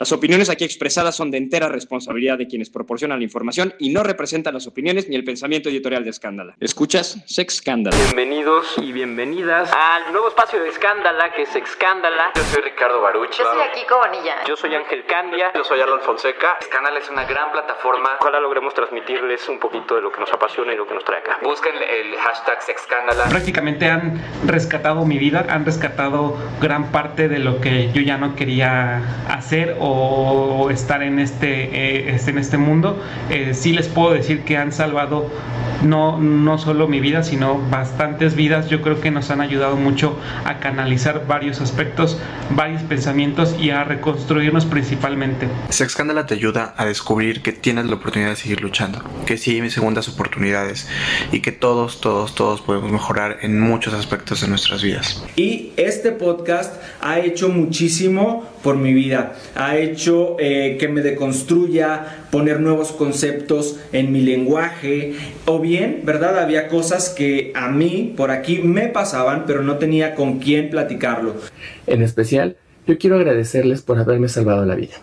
Las opiniones aquí expresadas son de entera responsabilidad de quienes proporcionan la información y no representan las opiniones ni el pensamiento editorial de Escándala. ¿Escuchas? Sex Escándala. Bienvenidos y bienvenidas al nuevo espacio de Escándala, que es Escándala. Yo soy Ricardo Baruch. Yo soy Kiko Bonilla. Yo soy Ángel Candia. Yo soy Arnold Fonseca. Escándala es una gran plataforma. Ojalá logremos transmitirles un poquito de lo que nos apasiona y lo que nos trae acá. Busquen el hashtag Sexcándala. Prácticamente han rescatado mi vida, han rescatado gran parte de lo que yo ya no quería hacer o o estar en este, eh, en este mundo, eh, sí les puedo decir que han salvado no, no solo mi vida, sino bastantes vidas. Yo creo que nos han ayudado mucho a canalizar varios aspectos, varios pensamientos y a reconstruirnos principalmente. Sexcándala te ayuda a descubrir que tienes la oportunidad de seguir luchando, que sí hay segundas oportunidades y que todos, todos, todos podemos mejorar en muchos aspectos de nuestras vidas. Y este podcast ha hecho muchísimo por mi vida. Ha hecho eh, que me deconstruya, poner nuevos conceptos en mi lenguaje. O bien, ¿verdad? Había cosas que a mí por aquí me pasaban, pero no tenía con quién platicarlo. En especial, yo quiero agradecerles por haberme salvado la vida.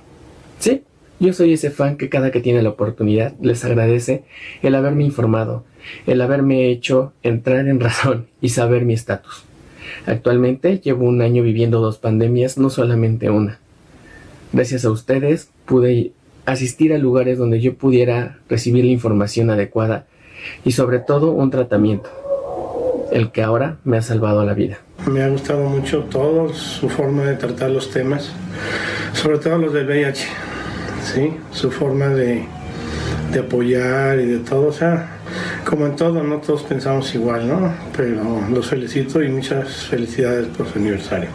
Sí, yo soy ese fan que cada que tiene la oportunidad les agradece el haberme informado, el haberme hecho entrar en razón y saber mi estatus. Actualmente llevo un año viviendo dos pandemias, no solamente una. Gracias a ustedes pude asistir a lugares donde yo pudiera recibir la información adecuada y sobre todo un tratamiento, el que ahora me ha salvado la vida. Me ha gustado mucho todo, su forma de tratar los temas, sobre todo los del VIH, ¿sí? su forma de, de apoyar y de todo, o sea, como en todo, no todos pensamos igual, ¿no? Pero los felicito y muchas felicidades por su aniversario.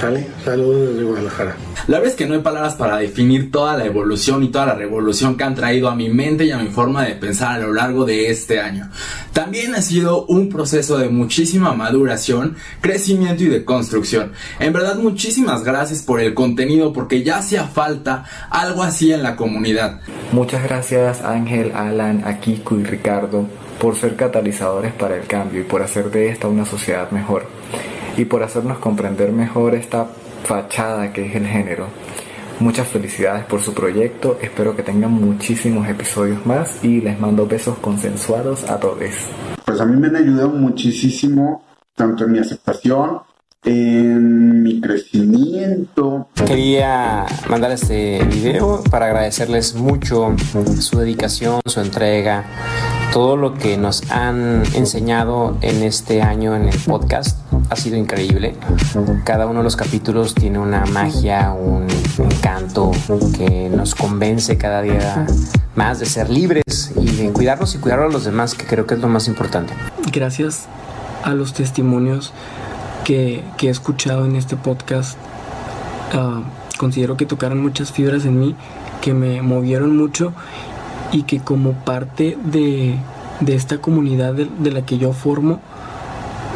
¿Sale? Saludos desde Guadalajara. La verdad es que no hay palabras para definir toda la evolución y toda la revolución que han traído a mi mente y a mi forma de pensar a lo largo de este año. También ha sido un proceso de muchísima maduración, crecimiento y de construcción. En verdad, muchísimas gracias por el contenido porque ya hacía falta algo así en la comunidad. Muchas gracias Ángel, Alan, Akiko y Ricardo por ser catalizadores para el cambio y por hacer de esta una sociedad mejor y por hacernos comprender mejor esta fachada que es el género. Muchas felicidades por su proyecto, espero que tengan muchísimos episodios más y les mando besos consensuados a todos. Pues a mí me han ayudado muchísimo, tanto en mi aceptación, en mi crecimiento. Quería mandar este video para agradecerles mucho su dedicación, su entrega, todo lo que nos han enseñado en este año en el podcast ha sido increíble. Cada uno de los capítulos tiene una magia, un encanto que nos convence cada día más de ser libres y de cuidarnos y cuidar a los demás, que creo que es lo más importante. Gracias a los testimonios que, he escuchado en este podcast, ah, considero que tocaron muchas fibras en mí, que me movieron mucho y que como parte de, esta comunidad de, la que yo formo,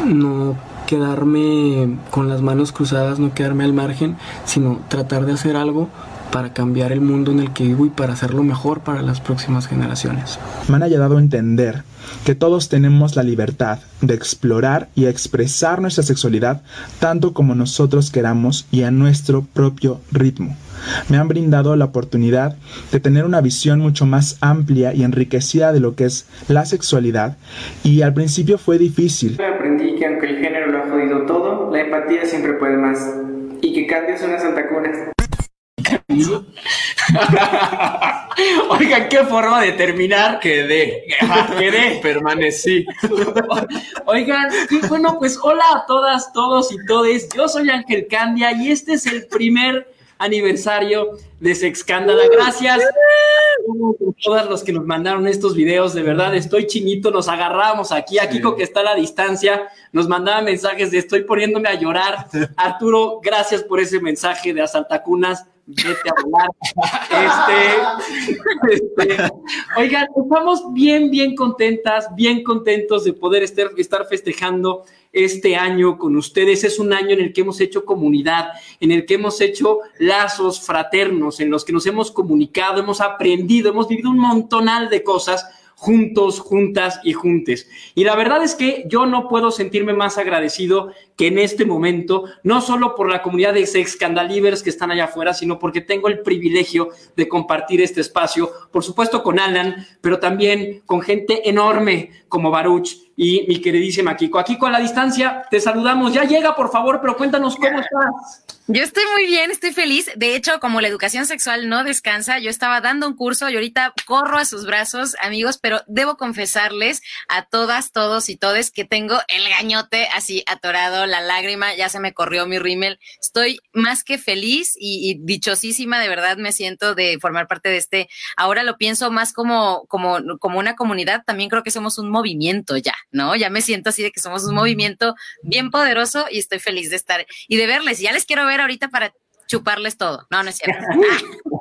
no quedarme con las manos cruzadas, no quedarme al margen, sino tratar de hacer algo para cambiar el mundo en el que vivo y para hacerlo mejor para las próximas generaciones. Me han ayudado a entender que todos tenemos la libertad de explorar y expresar nuestra sexualidad tanto como nosotros queramos y a nuestro propio ritmo. Me han brindado la oportunidad de tener una visión mucho más amplia y enriquecida de lo que es la sexualidad y al principio fue difícil. Aprendí que aunque el género todo, la empatía siempre puede más y que cambias una santa cuna. Oigan, qué forma de terminar. Quedé, quedé, permanecí. Oigan, bueno, pues hola a todas, todos y todes. Yo soy Ángel Candia y este es el primer aniversario de Sexcándala. Gracias a todas los que nos mandaron estos videos. De verdad, estoy chinito. Nos agarramos aquí. A Kiko, que está a la distancia, nos mandaba mensajes de estoy poniéndome a llorar. Arturo, gracias por ese mensaje de Asaltacunas vete a. Este, este, oigan, estamos bien, bien contentas, bien contentos de poder estar, estar festejando este año con ustedes. Es un año en el que hemos hecho comunidad, en el que hemos hecho lazos fraternos, en los que nos hemos comunicado, hemos aprendido, hemos vivido un montonal de cosas juntos, juntas y juntes. Y la verdad es que yo no puedo sentirme más agradecido que en este momento, no solo por la comunidad de sex scandalivers que están allá afuera, sino porque tengo el privilegio de compartir este espacio, por supuesto con Alan, pero también con gente enorme como Baruch y mi queridísima Kiko. Aquí con la distancia te saludamos. Ya llega, por favor, pero cuéntanos cómo estás. Yo estoy muy bien, estoy feliz. De hecho, como la educación sexual no descansa, yo estaba dando un curso y ahorita corro a sus brazos, amigos, pero debo confesarles a todas, todos y todes que tengo el gañote así atorado, la lágrima, ya se me corrió mi rímel. Estoy más que feliz y, y dichosísima, de verdad me siento de formar parte de este. Ahora lo pienso más como, como, como una comunidad, también creo que somos un movimiento ya, ¿no? Ya me siento así de que somos un movimiento bien poderoso y estoy feliz de estar y de verles. Ya les quiero ver ahorita para chuparles todo. No, no es cierto.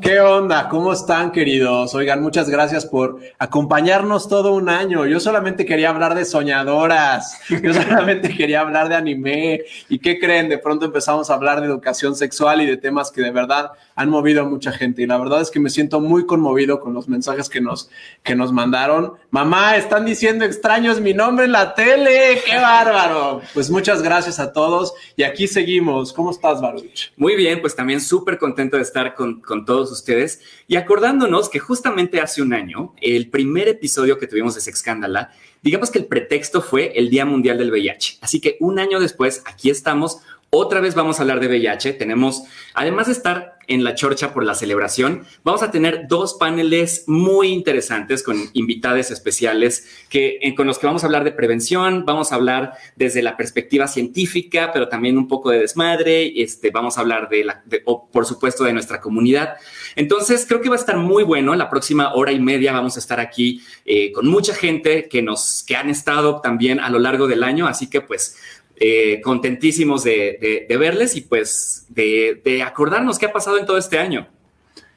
¿Qué onda? ¿Cómo están, queridos? Oigan, muchas gracias por acompañarnos todo un año. Yo solamente quería hablar de soñadoras. Yo solamente quería hablar de anime. ¿Y qué creen? De pronto empezamos a hablar de educación sexual y de temas que de verdad han movido a mucha gente. Y la verdad es que me siento muy conmovido con los mensajes que nos, que nos mandaron. Mamá, están diciendo extraños mi nombre en la tele. ¡Qué bárbaro! Pues muchas gracias a todos. Y aquí seguimos. ¿Cómo estás, Baruch? Muy bien, pues también súper contento de estar con, con, todos ustedes y acordándonos que justamente hace un año, el primer episodio que tuvimos de Sexcándala, digamos que el pretexto fue el Día Mundial del VIH. Así que un año después, aquí estamos. Otra vez vamos a hablar de VIH. Tenemos, además de estar en la chorcha por la celebración, vamos a tener dos paneles muy interesantes con invitados especiales que, con los que vamos a hablar de prevención, vamos a hablar desde la perspectiva científica, pero también un poco de desmadre, este, vamos a hablar de, la, o, por supuesto, de nuestra comunidad. Entonces, creo que va a estar muy bueno. La próxima hora y media vamos a estar aquí eh, con mucha gente que nos, que han estado también a lo largo del año, así que pues eh, contentísimos de, verles y pues de, de, acordarnos qué ha pasado en todo este año.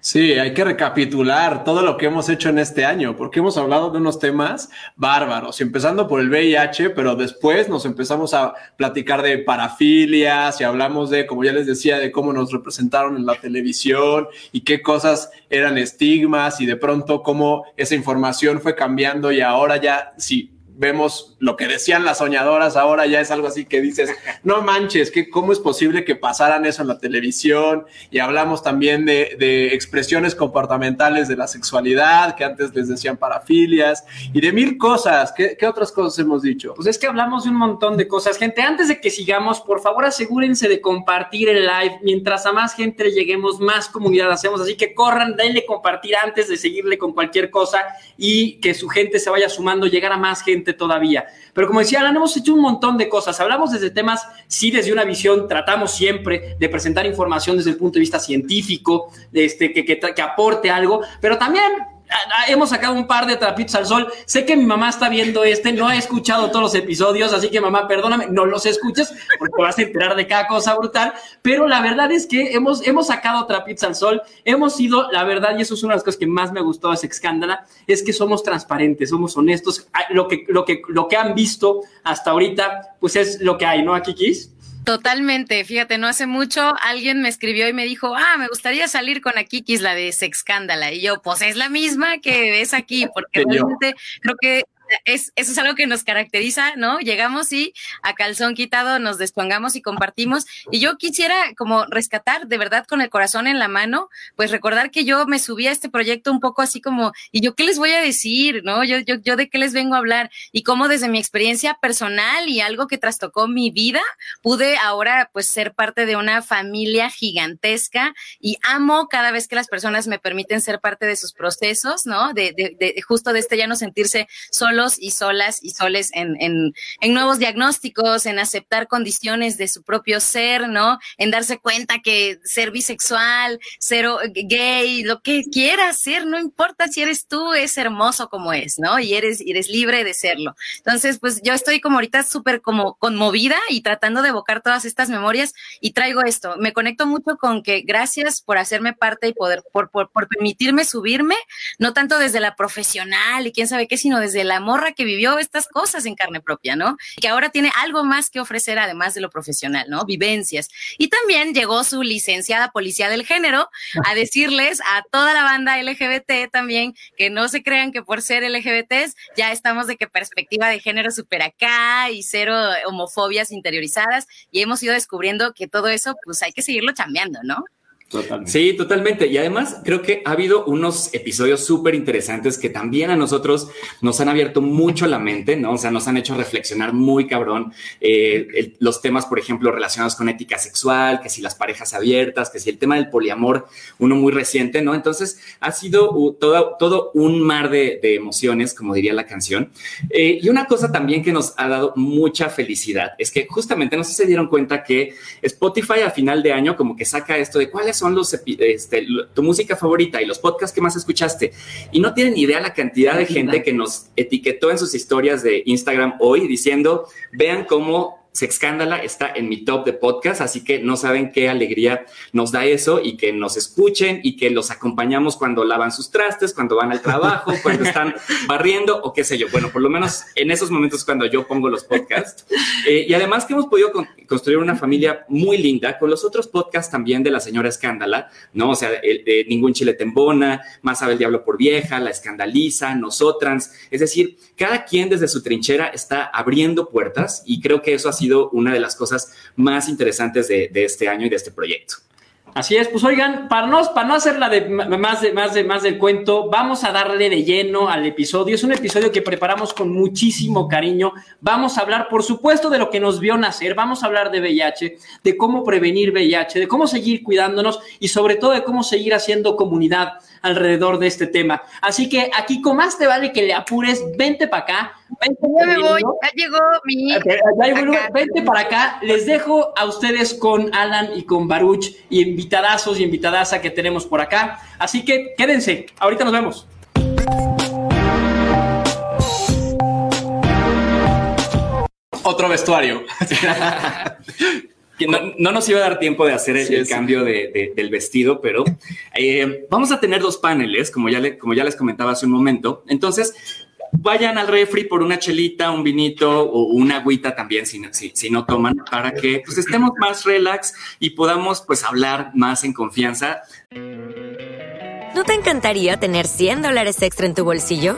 Sí, hay que recapitular todo lo que hemos hecho en este año, porque hemos hablado de unos temas bárbaros, empezando por el VIH, pero después nos empezamos a platicar de parafilias y hablamos de, como ya les decía, de cómo nos representaron en la televisión y qué cosas eran estigmas y de pronto cómo esa información fue cambiando y ahora ya, sí, vemos lo que decían las soñadoras, ahora ya es algo así que dices, no manches, que ¿cómo es posible que pasaran eso en la televisión? Y hablamos también de, de, expresiones comportamentales de la sexualidad, que antes les decían parafilias, y de mil cosas. ¿Qué, ¿Qué, otras cosas hemos dicho? Pues es que hablamos de un montón de cosas. Gente, antes de que sigamos, por favor asegúrense de compartir el live. Mientras a más gente le lleguemos, más comunidad hacemos. Así que corran, denle compartir antes de seguirle con cualquier cosa y que su gente se vaya sumando, llegar a más gente todavía. Pero como decía Alan, hemos hecho un montón de cosas. Hablamos desde temas, sí, desde una visión, tratamos siempre de presentar información desde el punto de vista científico, este, que, que, que aporte algo, pero también hemos sacado un par de trapitos al sol. Sé que mi mamá está viendo este, no ha escuchado todos los episodios, así que mamá, perdóname, no los escuches porque vas a enterar de cada cosa brutal. Pero la verdad es que hemos, hemos sacado trapitos al sol, hemos sido, la verdad, y eso es una de las cosas que más me gustó de ese escándala, es que somos transparentes, somos honestos. Lo que, lo que, lo que han visto hasta ahorita, pues es lo que hay, ¿no, Akikis? Totalmente, fíjate, no hace mucho alguien me escribió y me dijo, ah, me gustaría salir con Akikis, la de Sexcándala. Y yo, pues es la misma que ves aquí, porque realmente creo que es, eso es algo que nos caracteriza, ¿no? Llegamos y a calzón quitado nos despongamos y compartimos. Y yo quisiera como rescatar de verdad con el corazón en la mano, pues recordar que yo me subí a este proyecto un poco así como, ¿y yo qué les voy a decir? ¿No? Yo, yo, yo de qué les vengo a hablar y cómo desde mi experiencia personal y algo que trastocó mi vida, pude ahora pues ser parte de una familia gigantesca y amo cada vez que las personas me permiten ser parte de sus procesos, ¿no? De, de, de justo de este ya no sentirse solo solos y solas y soles en, en, en nuevos diagnósticos, en aceptar condiciones de su propio ser, ¿no? En darse cuenta que ser bisexual, ser gay, lo que quieras ser, no importa si eres tú, es hermoso como es, ¿no? Y eres, eres libre de serlo. Entonces, pues yo estoy como ahorita súper como conmovida y tratando de evocar todas estas memorias y traigo esto. Me conecto mucho con que gracias por hacerme parte y poder, por, por, por permitirme subirme, no tanto desde la profesional y quién sabe qué, sino desde la morra que vivió estas cosas en carne propia, ¿no? Que ahora tiene algo más que ofrecer además de lo profesional, ¿no? Vivencias. Y también llegó su licenciada policía del género a decirles a toda la banda LGBT también que no se crean que por ser LGBTs ya estamos de que perspectiva de género super acá y cero homofobias interiorizadas y hemos ido descubriendo que todo eso pues hay que seguirlo chambeando, ¿no? Sí, totalmente. Y además creo que ha habido unos episodios súper interesantes que también a nosotros nos han abierto mucho la mente, ¿no? O sea, nos han hecho reflexionar muy cabrón eh, los temas, por ejemplo, relacionados con ética sexual, que si las parejas abiertas, que si el tema del poliamor, uno muy reciente, ¿no? Entonces ha sido todo, todo un mar de, emociones, como diría la canción. Eh, y una cosa también que nos ha dado mucha felicidad es que justamente no sé si se dieron cuenta que Spotify a final de año como que saca esto de cuáles son los, este, tu música favorita y los podcasts que más escuchaste. Y no tienen idea la cantidad de gente que nos etiquetó en sus historias de Instagram hoy diciendo, vean cómo Sexcándala está en mi top de podcast, así que no saben qué alegría nos da eso y que nos escuchen y que los acompañamos cuando lavan sus trastes, cuando van al trabajo, cuando están barriendo o qué sé yo. Bueno, por lo menos en esos momentos cuando yo pongo los podcasts. Eh, y además que hemos podido construir una familia muy linda con los otros podcasts también de la señora Escándala, ¿no? O sea, de Ningún Chile Tembona, Más sabe el Diablo por Vieja, La Escandaliza, Nosotras. Es decir, cada quien desde su trinchera está abriendo puertas y creo que eso ha sido una de las cosas más interesantes de, este año y de este proyecto. Así es, pues oigan, para no, para no hacerla de más, de más de más del cuento, vamos a darle de lleno al episodio. Es un episodio que preparamos con muchísimo cariño. Vamos a hablar, por supuesto, de lo que nos vio nacer. Vamos a hablar de VIH, de cómo prevenir VIH, de cómo seguir cuidándonos y sobre todo de cómo seguir haciendo comunidad alrededor de este tema. Así que aquí, con más te vale que le apures, vente para acá. Vente ya me voy, ya llegó mi. vente para acá. Les dejo a ustedes con Alan y con Baruch y invitadazos y invitadaza que tenemos por acá. Así que quédense, ahorita nos vemos. Otro vestuario. no, nos iba a dar tiempo de hacer el, cambio del vestido, pero eh, vamos a tener dos paneles, como ya, como ya les comentaba hace un momento. Entonces, vayan al refri por una chelita, un vinito o una agüita también si, si, no toman, para que pues, estemos más relax y podamos pues hablar más en confianza. ¿No te encantaría tener 100 dólares extra en tu bolsillo?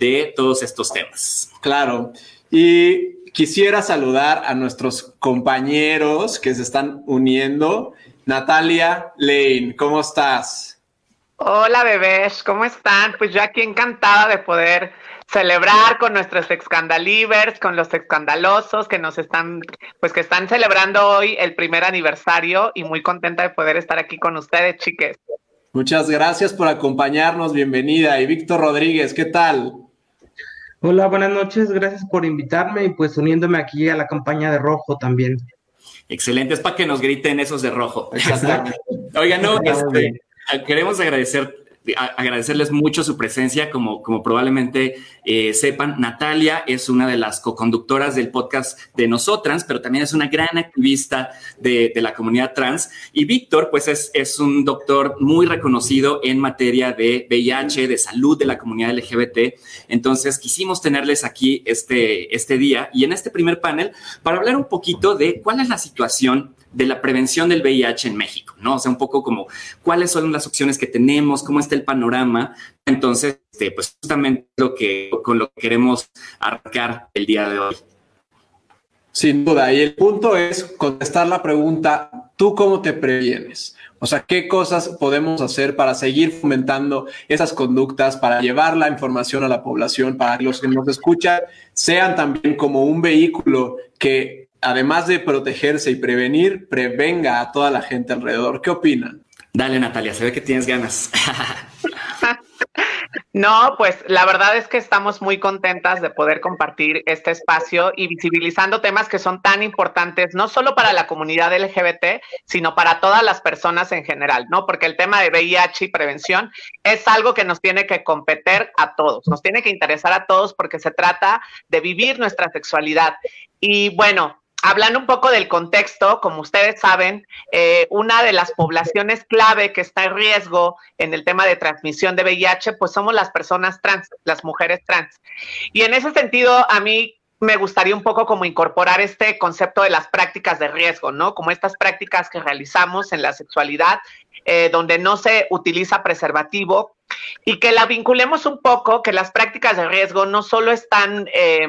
De todos estos temas. Claro. Y quisiera saludar a nuestros compañeros que se están uniendo Natalia Lane, ¿cómo estás? Hola bebés, ¿cómo están? Pues yo aquí encantada de poder celebrar con nuestros excandalivers, con los escandalosos que nos están, pues que están celebrando hoy el primer aniversario y muy contenta de poder estar aquí con ustedes, chiques. Muchas gracias por acompañarnos, bienvenida. Y Víctor Rodríguez, ¿qué tal? Hola, buenas noches, gracias por invitarme y pues uniéndome aquí a la campaña de Rojo también. Excelente, es para que nos griten esos de rojo. Oiga, no, este, queremos agradecer agradecerles mucho su presencia, como, como probablemente eh, sepan, Natalia es una de las co-conductoras del podcast de Nosotras, pero también es una gran activista de, la comunidad trans. Y Víctor, pues es, es un doctor muy reconocido en materia de VIH, de salud de la comunidad LGBT. Entonces quisimos tenerles aquí este, este día y en este primer panel para hablar un poquito de cuál es la situación de la prevención del VIH en México, ¿no? O sea, un poco como cuáles son las opciones que tenemos, cómo está el panorama. Entonces, este, pues justamente lo que con lo que queremos arrancar el día de hoy. Sin duda, y el punto es contestar la pregunta, ¿tú cómo te previenes? O sea, ¿qué cosas podemos hacer para seguir fomentando esas conductas, para llevar la información a la población, para que los que nos escuchan sean también como un vehículo que además de protegerse y prevenir, prevenga a toda la gente alrededor. ¿Qué opinan? Dale, Natalia, se ve que tienes ganas. No, pues la verdad es que estamos muy contentas de poder compartir este espacio y visibilizando temas que son tan importantes, no solo para la comunidad LGBT, sino para todas las personas en general, ¿no? Porque el tema de VIH y prevención es algo que nos tiene que competir a todos, nos tiene que interesar a todos porque se trata de vivir nuestra sexualidad. Y bueno, hablando un poco del contexto, como ustedes saben, eh, una de las poblaciones clave que está en riesgo en el tema de transmisión de VIH, pues somos las personas trans, las mujeres trans. Y en ese sentido, a mí me gustaría un poco como incorporar este concepto de las prácticas de riesgo, ¿no? Como estas prácticas que realizamos en la sexualidad, eh, donde no se utiliza preservativo y que la vinculemos un poco, que las prácticas de riesgo no solo están, eh,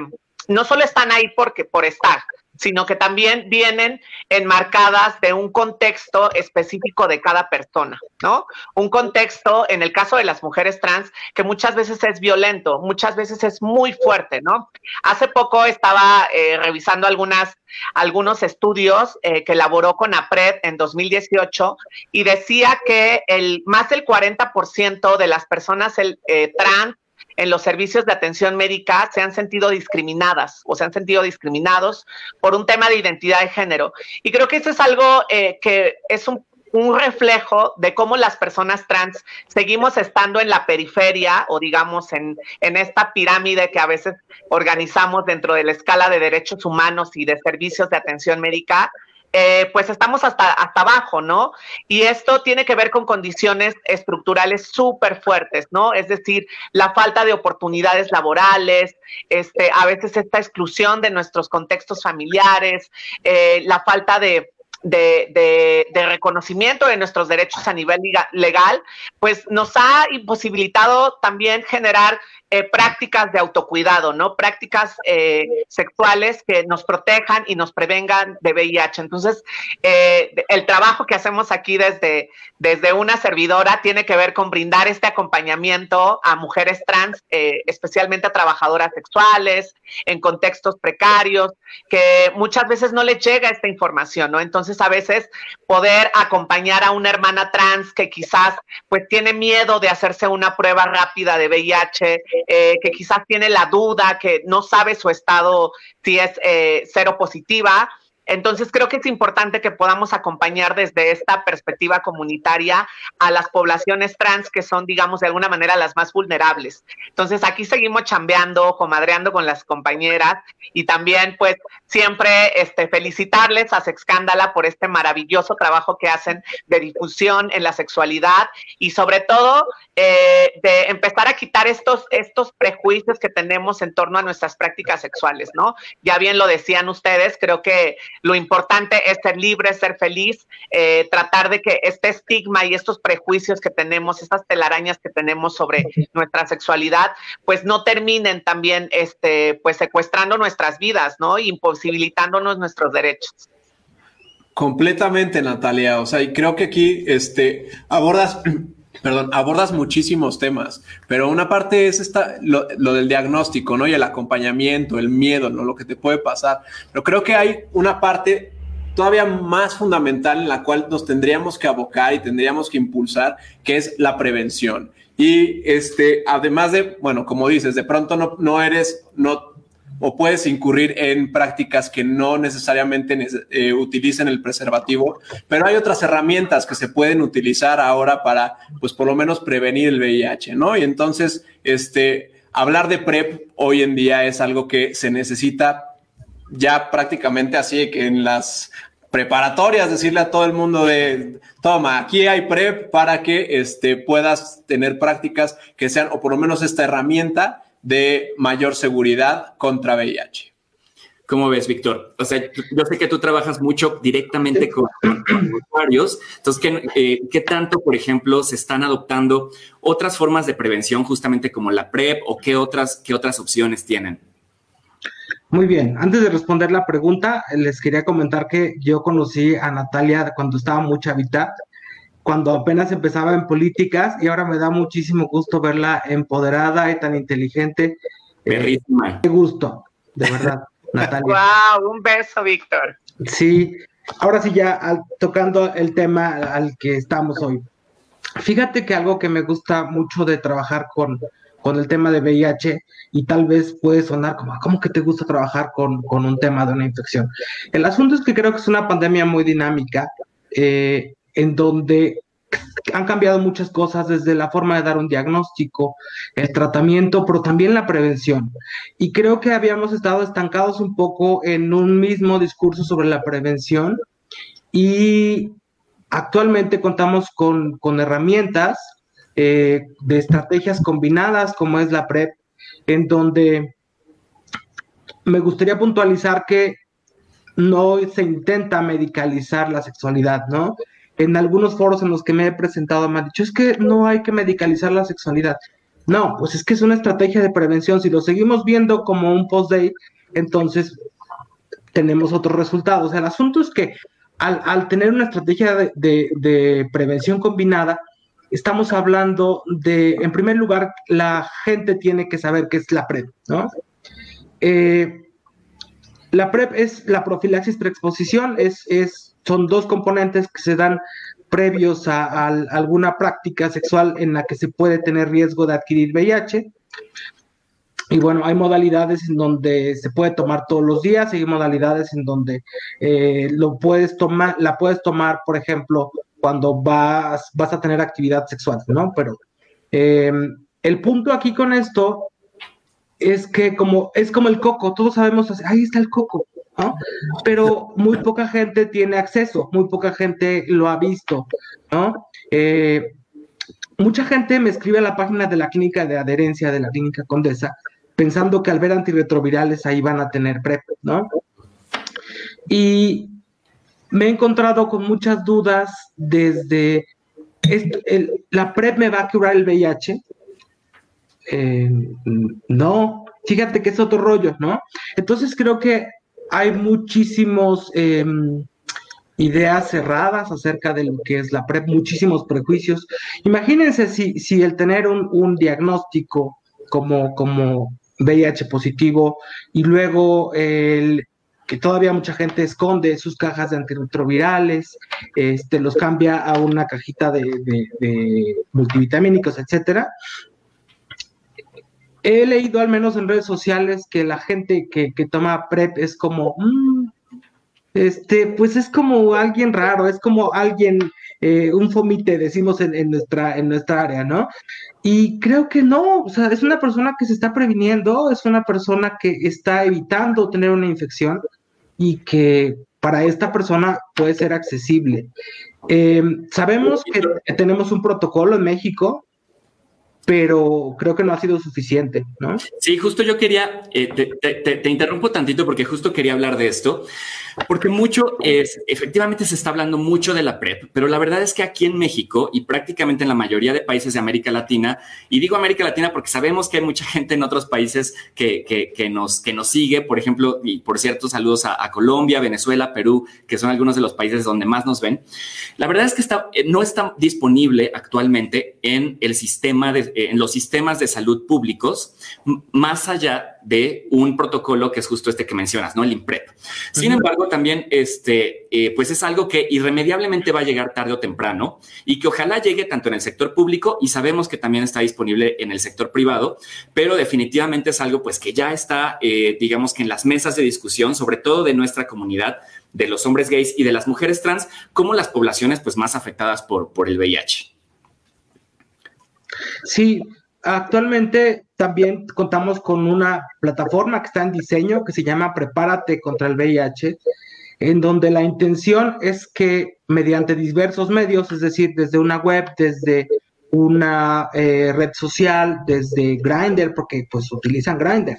no solo están ahí porque por estar, sino que también vienen enmarcadas de un contexto específico de cada persona, ¿no? Un contexto, en el caso de las mujeres trans, que muchas veces es violento, muchas veces es muy fuerte, ¿no? Hace poco estaba eh, revisando algunas, algunos estudios eh, que elaboró con APRED en 2018 y decía que el, más del 40% de las personas eh, trans en los servicios de atención médica se han sentido discriminadas o se han sentido discriminados por un tema de identidad de género. Y creo que eso es algo eh, que es un, reflejo de cómo las personas trans seguimos estando en la periferia o digamos en, en esta pirámide que a veces organizamos dentro de la escala de derechos humanos y de servicios de atención médica eh, pues estamos hasta, hasta abajo, ¿no? Y esto tiene que ver con condiciones estructurales súper fuertes, ¿no? Es decir, la falta de oportunidades laborales, este, a veces esta exclusión de nuestros contextos familiares, eh, la falta de, de, reconocimiento de nuestros derechos a nivel legal, pues nos ha imposibilitado también generar eh, prácticas de autocuidado, ¿no? Prácticas eh, sexuales que nos protejan y nos prevengan de VIH. Entonces, eh, el trabajo que hacemos aquí desde, desde una servidora tiene que ver con brindar este acompañamiento a mujeres trans, especialmente a trabajadoras sexuales, en contextos precarios, que muchas veces no les llega esta información, ¿no? Entonces, a veces poder acompañar a una hermana trans que quizás pues tiene miedo de hacerse una prueba rápida de VIH, eh, que quizás tiene la duda, que no sabe su estado si es eh, cero positiva, entonces creo que es importante que podamos acompañar desde esta perspectiva comunitaria a las poblaciones trans que son, digamos, de alguna manera las más vulnerables. Entonces aquí seguimos chambeando, comadreando con las compañeras y también pues siempre este, felicitarles a Sexcándala por este maravilloso trabajo que hacen de difusión en la sexualidad y sobre todo eh, de empezar a quitar estos, estos prejuicios que tenemos en torno a nuestras prácticas sexuales, ¿no? Ya bien lo decían ustedes, creo que lo importante es ser libre, ser feliz, eh, tratar de que este estigma y estos prejuicios que tenemos, estas telarañas que tenemos sobre nuestra sexualidad, pues no terminen también, este, pues secuestrando nuestras vidas, ¿no? Imposibilitándonos nuestros derechos. Completamente, Natalia. O sea, y creo que aquí, este, abordas perdón, abordas muchísimos temas, pero una parte es esta, lo, del diagnóstico, ¿no? Y el acompañamiento, el miedo, ¿no? Lo que te puede pasar. Pero creo que hay una parte todavía más fundamental en la cual nos tendríamos que abocar y tendríamos que impulsar, que es la prevención. Y este, además de, bueno, como dices, de pronto no, no eres, no o puedes incurrir en prácticas que no necesariamente eh, utilicen el preservativo, pero hay otras herramientas que se pueden utilizar ahora para, pues por lo menos prevenir el VIH, ¿no? Y entonces, este, hablar de PrEP hoy en día es algo que se necesita ya prácticamente así que en las preparatorias, decirle a todo el mundo de, toma, aquí hay PrEP para que este, puedas tener prácticas que sean, o por lo menos esta herramienta de mayor seguridad contra VIH. ¿Cómo ves, Víctor? O sea, yo sé que tú trabajas mucho directamente con, usuarios. Entonces, ¿qué, eh, ¿qué, tanto, por ejemplo, se están adoptando otras formas de prevención, justamente como la PrEP, o qué otras, qué otras opciones tienen? Muy bien, antes de responder la pregunta, les quería comentar que yo conocí a Natalia cuando estaba muy chavita, cuando apenas empezaba en políticas y ahora me da muchísimo gusto verla empoderada y tan inteligente. Perrísima. qué gusto, de verdad, Natalia. ¡Wow! Un beso, Víctor. Sí, ahora sí ya tocando el tema al que estamos hoy. Fíjate que algo que me gusta mucho de trabajar con, con el tema de VIH y tal vez puede sonar como, ¿cómo que te gusta trabajar con, un tema de una infección? El asunto es que creo que es una pandemia muy dinámica eh, en donde han cambiado muchas cosas desde la forma de dar un diagnóstico, el tratamiento, pero también la prevención. Y creo que habíamos estado estancados un poco en un mismo discurso sobre la prevención y actualmente contamos con, con herramientas eh, de estrategias combinadas como es la PrEP, en donde me gustaría puntualizar que no se intenta medicalizar la sexualidad, ¿no? En algunos foros en los que me he presentado me han dicho, es que no hay que medicalizar la sexualidad. No, pues es que es una estrategia de prevención. Si lo seguimos viendo como un post-day, entonces tenemos otros resultados. El asunto es que al, tener una estrategia de prevención combinada, estamos hablando de, en primer lugar, la gente tiene que saber qué es la PrEP, ¿no? Eh, la PrEP es la profilaxis preexposición, es, es, son dos componentes que se dan previos a, alguna práctica sexual en la que se puede tener riesgo de adquirir VIH. Y bueno, hay modalidades en donde se puede tomar todos los días, hay modalidades en donde eh, lo puedes tomar, la puedes tomar, por ejemplo, cuando vas, vas a tener actividad sexual, ¿no? Pero em, el punto aquí con esto es que como es como el coco, todos sabemos, ahí está el coco, Pero muy poca gente tiene acceso, muy poca gente lo ha visto, ¿no? Eh, mucha gente me escribe a la página de la clínica de adherencia de la clínica Condesa pensando que al ver antirretrovirales ahí van a tener PrEP, ¿no? Y me he encontrado con muchas dudas desde la PrEP me va a curar el VIH. Eh, no, fíjate que es otro rollo, ¿no? Entonces creo que hay muchísimos em, ideas cerradas acerca de lo que es la PrEP, muchísimos prejuicios. Imagínense si, si el tener un, un diagnóstico como, como VIH positivo y luego el que todavía mucha gente esconde sus cajas de antirretrovirales, este, los cambia a una cajita de, multivitamínicos, etcétera. He leído al menos en redes sociales que la gente que, toma PrEP es como, mm, este, pues es como alguien raro, es como alguien, eh, un fomite, decimos en, nuestra, en nuestra área, ¿no? Y creo que no, o sea, es una persona que se está previniendo, es una persona que está evitando tener una infección y que para esta persona puede ser accesible. Eh, sabemos que tenemos un protocolo en México, pero creo que no ha sido suficiente, ¿no? Sí, justo yo quería, eh, te, interrumpo tantito porque justo quería hablar de esto. Porque mucho es, efectivamente se está hablando mucho de la PrEP, pero la verdad es que aquí en México y prácticamente en la mayoría de países de América Latina, y digo América Latina porque sabemos que hay mucha gente en otros países que, que, nos, que nos sigue, por ejemplo, y por cierto, saludos a, Colombia, Venezuela, Perú, que son algunos de los países donde más nos ven. La verdad es que está, eh, no está disponible actualmente en el sistema de, en los sistemas de salud públicos, más allá de un protocolo que es justo este que mencionas, ¿no? El IMPREP. Sin embargo, también este, eh, pues es algo que irremediablemente va a llegar tarde o temprano y que ojalá llegue tanto en el sector público y sabemos que también está disponible en el sector privado, pero definitivamente es algo pues que ya está, eh, digamos que en las mesas de discusión, sobre todo de nuestra comunidad, de los hombres gays y de las mujeres trans, como las poblaciones pues más afectadas por, por el VIH. Sí, actualmente también contamos con una plataforma que está en diseño que se llama Prepárate contra el VIH, en donde la intención es que mediante diversos medios, es decir, desde una web, desde una eh, red social, desde Grindr, porque pues utilizan Grindr,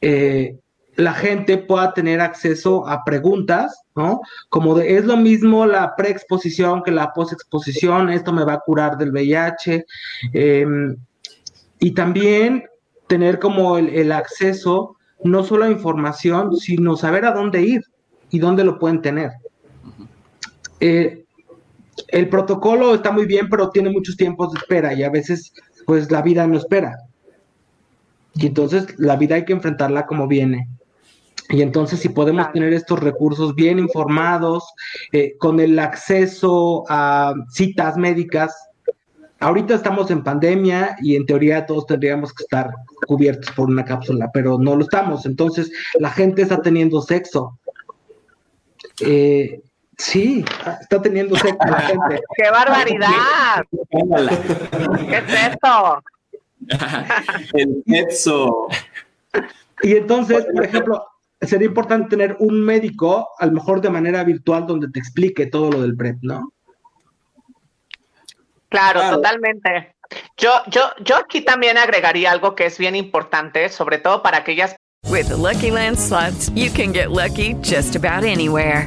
eh, la gente pueda tener acceso a preguntas, ¿no? Como de, es lo mismo la preexposición que la postexposición, esto me va a curar del VIH. Em, y también tener como el, acceso no solo a información, sino saber a dónde ir y dónde lo pueden tener. Eh, el protocolo está muy bien, pero tiene muchos tiempos de espera y a veces pues la vida no espera. Y entonces la vida hay que enfrentarla como viene. Y entonces si podemos tener estos recursos bien informados, eh, con el acceso a citas médicas, ahorita estamos en pandemia y en teoría todos tendríamos que estar cubiertos por una cápsula, pero no lo estamos. Entonces la gente está teniendo sexo. Eh, sí, está teniendo sexo la gente. ¡Qué barbaridad! ¿Qué es esto? El sexo. Y entonces, por ejemplo, sería importante tener un médico, a lo mejor de manera virtual, donde te explique todo lo del PrEP, ¿no? Claro, totalmente. Yo, yo, yo aquí también agregaría algo que es bien importante, sobre todo para aquellas. With the Lucky Land slots, you can get lucky just about anywhere.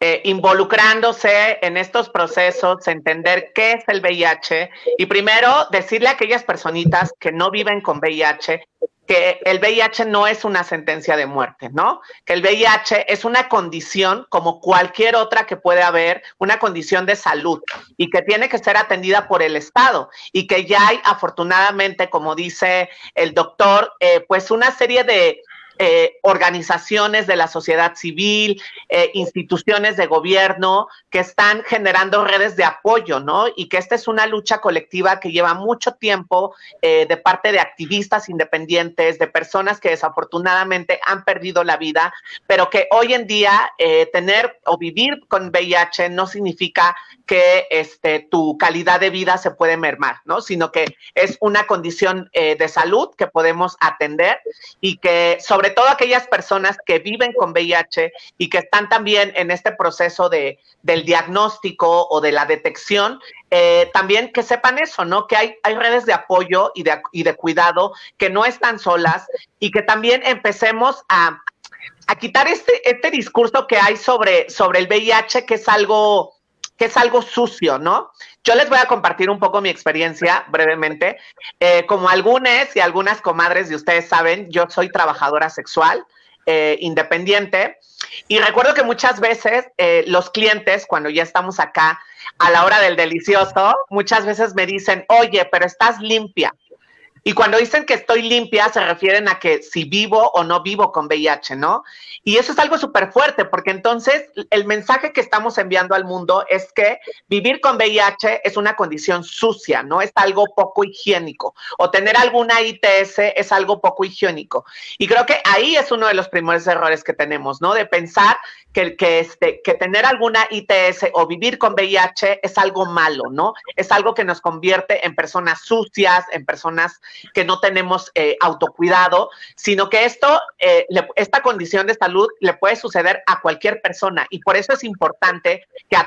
eh, involucrándose en estos procesos, entender qué es el VIH y primero decirle a aquellas personitas que no viven con VIH que el VIH no es una sentencia de muerte, ¿no? Que el VIH es una condición como cualquier otra que puede haber, una condición de salud y que tiene que ser atendida por el Estado y que ya hay afortunadamente, como dice el doctor, eh, pues una serie de eh, organizaciones de la sociedad civil, eh, instituciones de gobierno que están generando redes de apoyo, ¿no? Y que esta es una lucha colectiva que lleva mucho tiempo eh, de parte de activistas independientes, de personas que desafortunadamente han perdido la vida, pero que hoy en día tener o vivir con VIH no significa que este, tu calidad de vida se puede mermar, ¿no? Sino que es una condición de salud que podemos atender y que sobre todo aquellas personas que viven con VIH y que están también en este proceso de, del diagnóstico o de la detección, eh, también que sepan eso, ¿no? Que hay, hay redes de apoyo y de, y de cuidado que no están solas y que también empecemos a, a quitar este, este discurso que hay sobre, sobre el VIH, que es algo que es algo sucio, ¿no? Yo les voy a compartir un poco mi experiencia brevemente. Eh, como algunas y algunas comadres de ustedes saben, yo soy trabajadora sexual eh, independiente y recuerdo que muchas veces eh, los clientes, cuando ya estamos acá a la hora del delicioso, muchas veces me dicen, oye, pero estás limpia. Y cuando dicen que estoy limpia, se refieren a que si vivo o no vivo con VIH, ¿no? Y eso es algo súper fuerte, porque entonces el mensaje que estamos enviando al mundo es que vivir con VIH es una condición sucia, ¿no? Es algo poco higiénico. O tener alguna ITS es algo poco higiénico. Y creo que ahí es uno de los primeros errores que tenemos, ¿no? De pensar que, este, que tener alguna ITS o vivir con VIH es algo malo, ¿no? Es algo que nos convierte en personas sucias, en personas que no tenemos eh, autocuidado, sino que esto, eh, esta condición de salud le puede suceder a cualquier persona y por eso es importante que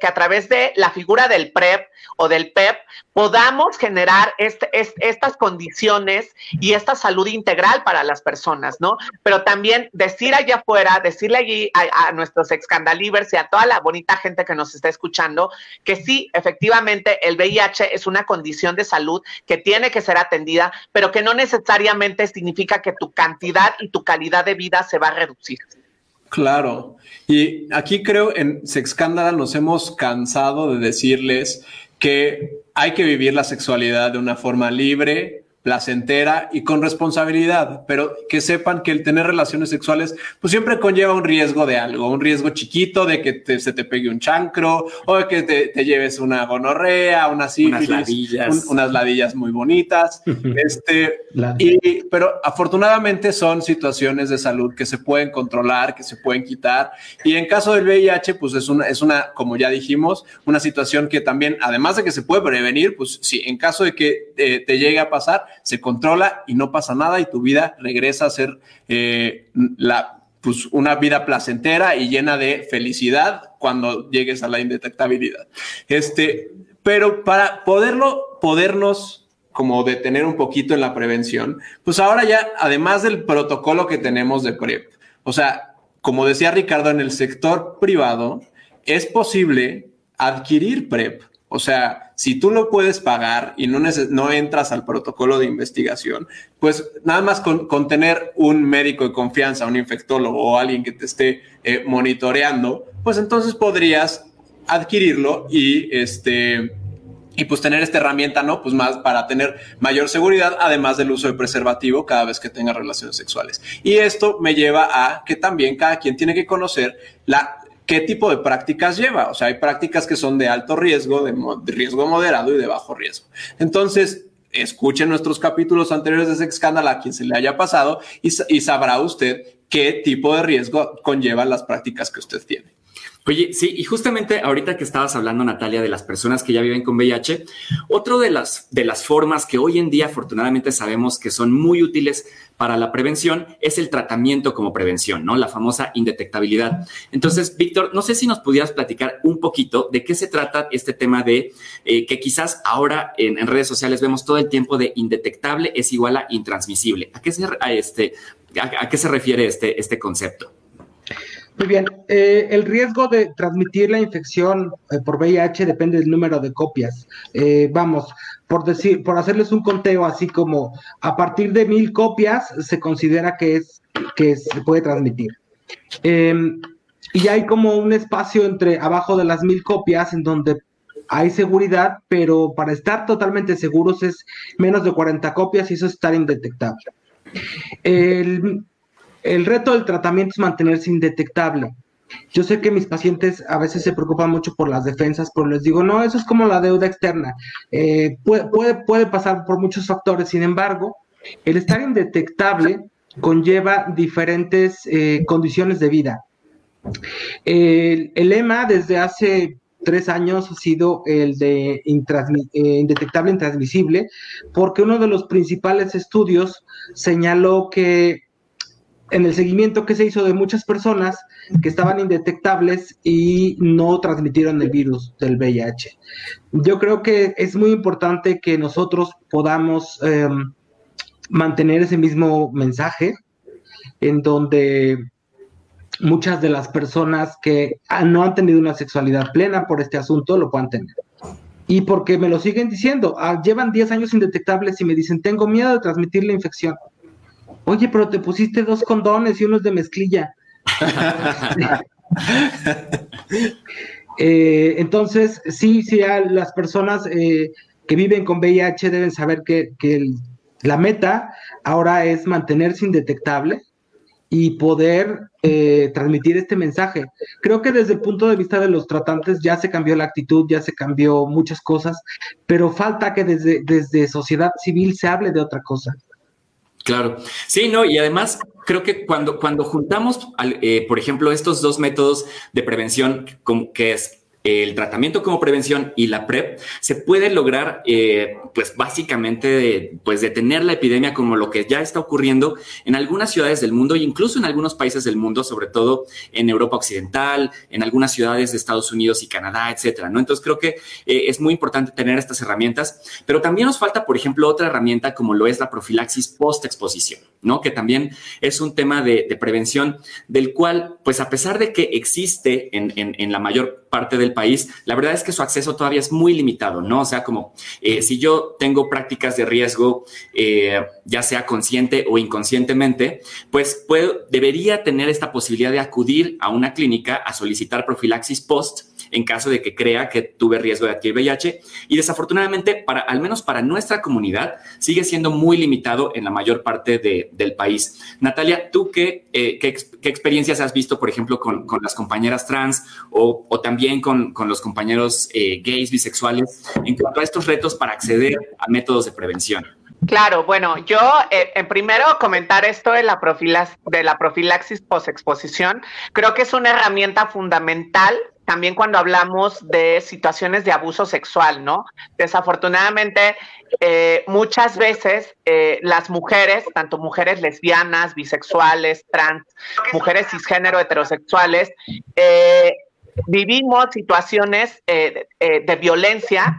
que a través de la figura del PrEP o del PEP podamos generar este, estas condiciones y esta salud integral para las personas, ¿no? Pero también decir allá afuera, decirle allí a, a nuestros excandalivers y a toda la bonita gente que nos está escuchando, que sí, efectivamente, el VIH es una condición de salud que tiene que ser atendida, pero que no necesariamente significa que tu cantidad y tu calidad de vida se va a reducir. Claro. Y aquí creo en Sexcándala nos hemos cansado de decirles que hay que vivir la sexualidad de una forma libre, placentera y con responsabilidad, pero que sepan que el tener relaciones sexuales pues siempre conlleva un riesgo de algo, un riesgo chiquito de que se te pegue un chancro o de que te, lleves una gonorrea, una sífilis, unas ladillas, unas ladillas muy bonitas, este, y, pero afortunadamente son situaciones de salud que se pueden controlar, que se pueden quitar. Y en caso del VIH pues es una, es una, como ya dijimos, una situación que también, además de que se puede prevenir, pues sí, en caso de que eh, te llegue a pasar, se controla y no pasa nada y tu vida regresa a ser eh, la, pues, una vida placentera y llena de felicidad cuando llegues a la indetectabilidad. Este, pero para poderlo, podernos como detener un poquito en la prevención, pues ahora ya, además del protocolo que tenemos de PrEP, o sea, como decía Ricardo, en el sector privado es posible adquirir PrEP. O sea, si tú lo puedes pagar y no, no entras al protocolo de investigación, pues nada más con, tener un médico de confianza, un infectólogo o alguien que te esté eh, monitoreando, pues entonces podrías adquirirlo y este y pues tener esta herramienta, ¿no? Pues más para tener mayor seguridad, además del uso de preservativo cada vez que tenga relaciones sexuales. Y esto me lleva a que también cada quien tiene que conocer la qué tipo de prácticas lleva. O sea, hay prácticas que son de alto riesgo, de, riesgo moderado y de bajo riesgo. Entonces, escuchen nuestros capítulos anteriores de ese escándalo a quien se le haya pasado y, y sabrá usted qué tipo de riesgo conllevan las prácticas que usted tiene. Oye, sí, y justamente ahorita que estabas hablando, Natalia, de las personas que ya viven con VIH, otro de las, de las formas que hoy en día afortunadamente sabemos que son muy útiles para la prevención es el tratamiento como prevención, ¿no? La famosa indetectabilidad. Entonces, Víctor, no sé si nos pudieras platicar un poquito de qué se trata este tema de eh, que quizás ahora en, redes sociales vemos todo el tiempo de indetectable es igual a intransmisible. ¿A qué se, a este, qué se refiere este, este concepto? Muy bien, eh, el riesgo de transmitir la infección eh, por VIH depende del número de copias. Eh, vamos, por decir, por hacerles un conteo así como a partir de mil copias se considera que es que se puede transmitir. Em, y hay como un espacio entre abajo de las mil copias en donde hay seguridad, pero para estar totalmente seguros es menos de 40 copias y eso es estar indetectable. El, el reto del tratamiento es mantenerse indetectable. Yo sé que mis pacientes a veces se preocupan mucho por las defensas, pero les digo, no, eso es como la deuda externa. Eh, puede, puede, pasar por muchos factores, sin embargo, el estar indetectable conlleva diferentes eh, condiciones de vida. El, lema desde hace tres años ha sido el de eh, indetectable intransmisible, porque uno de los principales estudios señaló que en el seguimiento que se hizo de muchas personas que estaban indetectables y no transmitieron el virus del VIH. Yo creo que es muy importante que nosotros podamos em, mantener ese mismo mensaje en donde muchas de las personas que no han tenido una sexualidad plena por este asunto lo puedan tener. Y porque me lo siguen diciendo, ah, llevan 10 años indetectables y me dicen, tengo miedo de transmitir la infección. Oye, pero te pusiste dos condones y unos de mezclilla. Eh, entonces, sí, sí, las personas eh, que viven con VIH deben saber que, La meta ahora es mantenerse indetectable y poder eh, transmitir este mensaje. Creo que desde el punto de vista de los tratantes ya se cambió la actitud, ya se cambió muchas cosas, pero falta que desde, desde sociedad civil se hable de otra cosa. Claro, sí, no, y además creo que cuando, cuando juntamos, eh, por ejemplo, estos dos métodos de prevención, como que es el tratamiento como prevención y la PrEP, se puede lograr, eh, pues básicamente, pues detener la epidemia como lo que ya está ocurriendo en algunas ciudades del mundo e incluso en algunos países del mundo, sobre todo en Europa Occidental, en algunas ciudades de Estados Unidos y Canadá, etcétera. ¿no? Entonces creo que eh, es muy importante tener estas herramientas, pero también nos falta, por ejemplo, otra herramienta como lo es la profilaxis post-exposición, ¿no? Que también es un tema de, prevención del cual, pues a pesar de que existe en, en la mayor parte del país, la verdad es que su acceso todavía es muy limitado, ¿no? O sea, como eh, si yo tengo prácticas de riesgo, eh, ya sea consciente o inconscientemente, pues puedo, debería tener esta posibilidad de acudir a una clínica a solicitar profilaxis post en caso de que crea que tuve riesgo de adquirir VIH. Y desafortunadamente, para, al menos para nuestra comunidad, sigue siendo muy limitado en la mayor parte del país. Natalia, ¿tú qué, eh, qué, experiencias has visto, por ejemplo, con, las compañeras trans o, también con, los compañeros eh, gays, bisexuales, en cuanto a estos retos para acceder a métodos de prevención? Claro, bueno, yo eh, primero comentar esto de la, profilaxis, de la profilaxis posexposición, creo que es una herramienta fundamental también cuando hablamos de situaciones de abuso sexual, ¿no? Desafortunadamente, eh, muchas veces eh, las mujeres, tanto mujeres lesbianas, bisexuales, trans, mujeres cisgénero, heterosexuales, eh, vivimos situaciones de violencia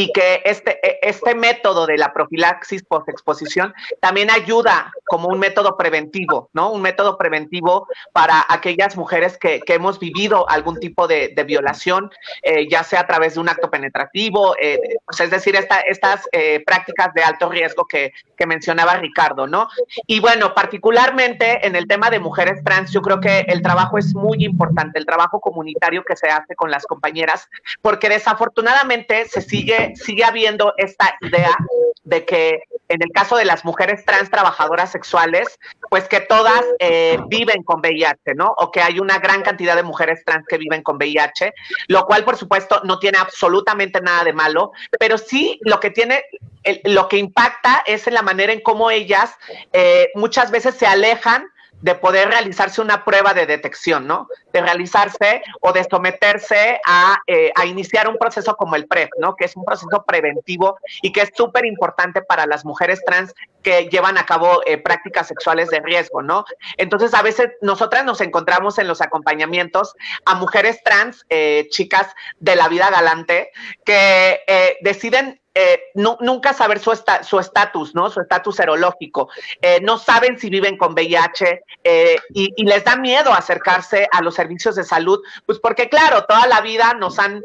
y que este, e, este método de la profilaxis post-exposición también ayuda como un método preventivo, ¿no? Un método preventivo para aquellas mujeres que, que hemos vivido algún tipo de, violación, eh, ya sea a través de un acto penetrativo, eh, pues es decir, esta, estas eh, prácticas de alto riesgo que, que mencionaba Ricardo, ¿no? Y bueno, particularmente en el tema de mujeres trans, yo creo que el trabajo es muy importante, el trabajo comunitario que se hace con las compañeras, porque desafortunadamente se sigue sigue, habiendo esta idea de que en el caso de las mujeres trans trabajadoras sexuales, pues que todas eh, viven con VIH, ¿no? O que hay una gran cantidad de mujeres trans que viven con VIH, lo cual por supuesto no tiene absolutamente nada de malo, pero sí lo que tiene, lo que impacta es en la manera en cómo ellas eh, muchas veces se alejan de poder realizarse una prueba de detección, ¿no? De realizarse o de someterse a, eh, a iniciar un proceso como el PrEP, ¿no? Que es un proceso preventivo y que es súper importante para las mujeres trans que llevan a cabo eh, prácticas sexuales de riesgo, ¿no? Entonces, a veces nosotras nos encontramos en los acompañamientos a mujeres trans, eh, chicas de la vida galante, que deciden eh, nunca saber su estatus, ¿no? Su estatus serológico. Eh, no saben si viven con VIH eh, y, les da miedo acercarse a los servicios de salud, pues porque claro, toda la vida nos han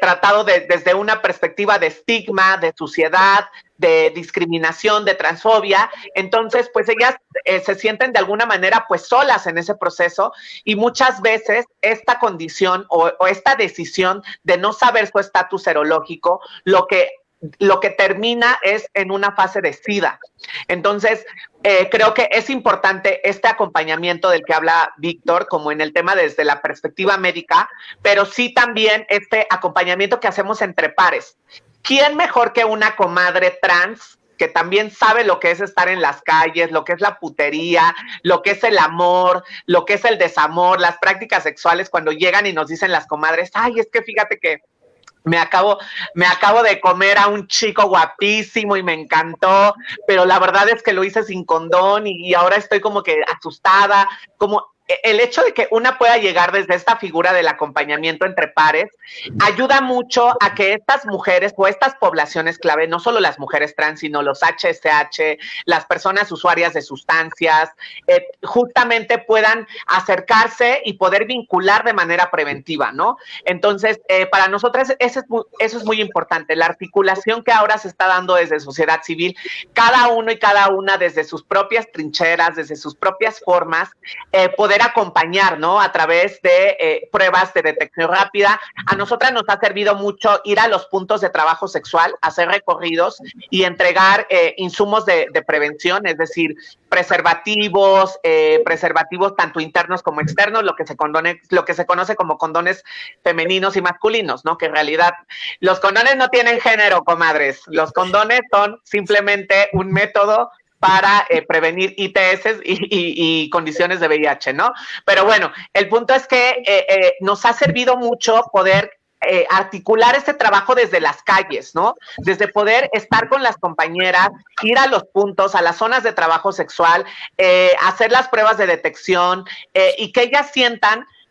tratado desde una perspectiva de estigma, de suciedad, de discriminación, de transfobia. Entonces, pues ellas se sienten de alguna manera pues solas en ese proceso y muchas veces esta condición o, o esta decisión de no saber su estatus serológico, lo que lo que termina es en una fase de SIDA. Entonces, eh, creo que es importante este acompañamiento del que habla Víctor, como en el tema desde la perspectiva médica, pero sí también este acompañamiento que hacemos entre pares. ¿Quién mejor que una comadre trans que también sabe lo que es estar en las calles, lo que es la putería, lo que es el amor, lo que es el desamor, las prácticas sexuales, cuando llegan y nos dicen las comadres, ay, es que fíjate que me acabo, me acabo de comer a un chico guapísimo y me encantó, pero la verdad es que lo hice sin condón y, ahora estoy como que asustada, como el hecho de que una pueda llegar desde esta figura del acompañamiento entre pares ayuda mucho a que estas mujeres o estas poblaciones clave, no solo las mujeres trans, sino los HSH, las personas usuarias de sustancias, eh, justamente puedan acercarse y poder vincular de manera preventiva, ¿no? Entonces, eh, para nosotros eso es, muy, eso es muy importante, la articulación que ahora se está dando desde sociedad civil, cada uno y cada una desde sus propias trincheras, desde sus propias formas, eh, poder poder acompañar, ¿no? A través de eh, pruebas de detección rápida. A nosotras nos ha servido mucho ir a los puntos de trabajo sexual, hacer recorridos y entregar eh, insumos de, de, prevención, es decir, preservativos, eh, preservativos tanto internos como externos, lo que se condone, lo que se conoce como condones femeninos y masculinos, ¿no? Que en realidad los condones no tienen género, comadres. Los condones son simplemente un método para eh, prevenir ITS y, condiciones de VIH, ¿no? Pero bueno, el punto es que eh, eh, nos ha servido mucho poder eh, articular este trabajo desde las calles, ¿no? Desde poder estar con las compañeras, ir a los puntos, a las zonas de trabajo sexual, eh, hacer las pruebas de detección eh, y que ellas sientan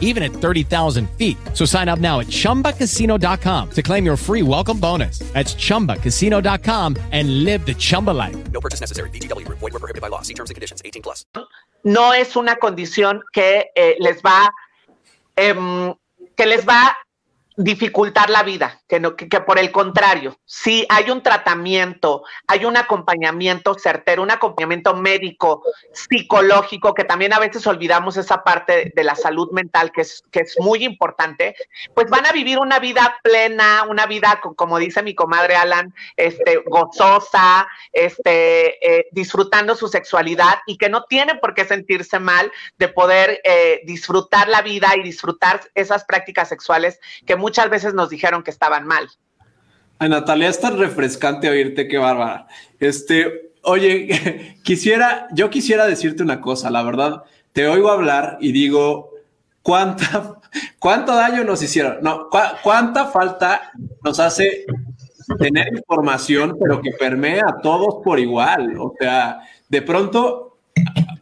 even at 30,000 feet. So sign up now at ChumbaCasino.com to claim your free welcome bonus. That's ChumbaCasino.com and live the Chumba life. No purchase necessary. BGW. Void were prohibited by law. See terms and conditions. 18 plus. No es una condición que eh, les va, eh, que les va dificultar la vida, que, no, que, por el contrario, si hay un tratamiento, hay un acompañamiento certero, un acompañamiento médico, psicológico, que también a veces olvidamos esa parte de la salud mental, que es, que es muy importante, pues van a vivir una vida plena, una vida, como dice mi comadre Alan, este, gozosa, este, eh, disfrutando su sexualidad y que no tienen por qué sentirse mal de poder eh, disfrutar la vida y disfrutar esas prácticas sexuales que muchas veces nos dijeron que estaban mal. Ay, Natalia, es tan refrescante oírte, qué bárbara. Este, oye, quisiera, yo quisiera decirte una cosa, la verdad, te oigo hablar y digo, ¿cuánta, cuánto daño nos hicieron? No, cu cuánta falta nos hace tener información, pero que permea a todos por igual. O sea, de pronto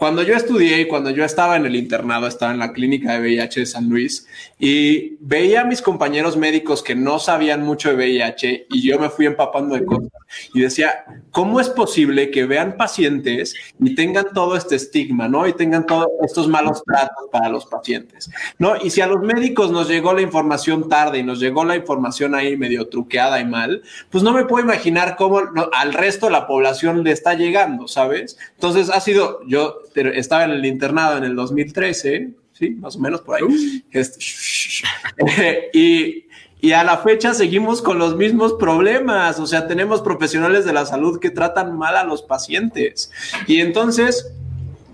cuando yo estudié y cuando yo estaba en el internado, estaba en la clínica de VIH de San Luis y veía a mis compañeros médicos que no sabían mucho de VIH y yo me fui empapando de cosas y decía, ¿cómo es posible que vean pacientes y tengan todo este estigma, ¿no? Y tengan todos estos malos tratos para los pacientes, ¿no? Y si a los médicos nos llegó la información tarde y nos llegó la información ahí medio truqueada y mal, pues no me puedo imaginar cómo al resto de la población le está llegando, ¿sabes? Entonces ha sido, yo estaba en el internado en el 2013, sí, más o menos por ahí. Uh. Este, y, y a la fecha seguimos con los mismos problemas, o sea, tenemos profesionales de la salud que tratan mal a los pacientes. Y entonces,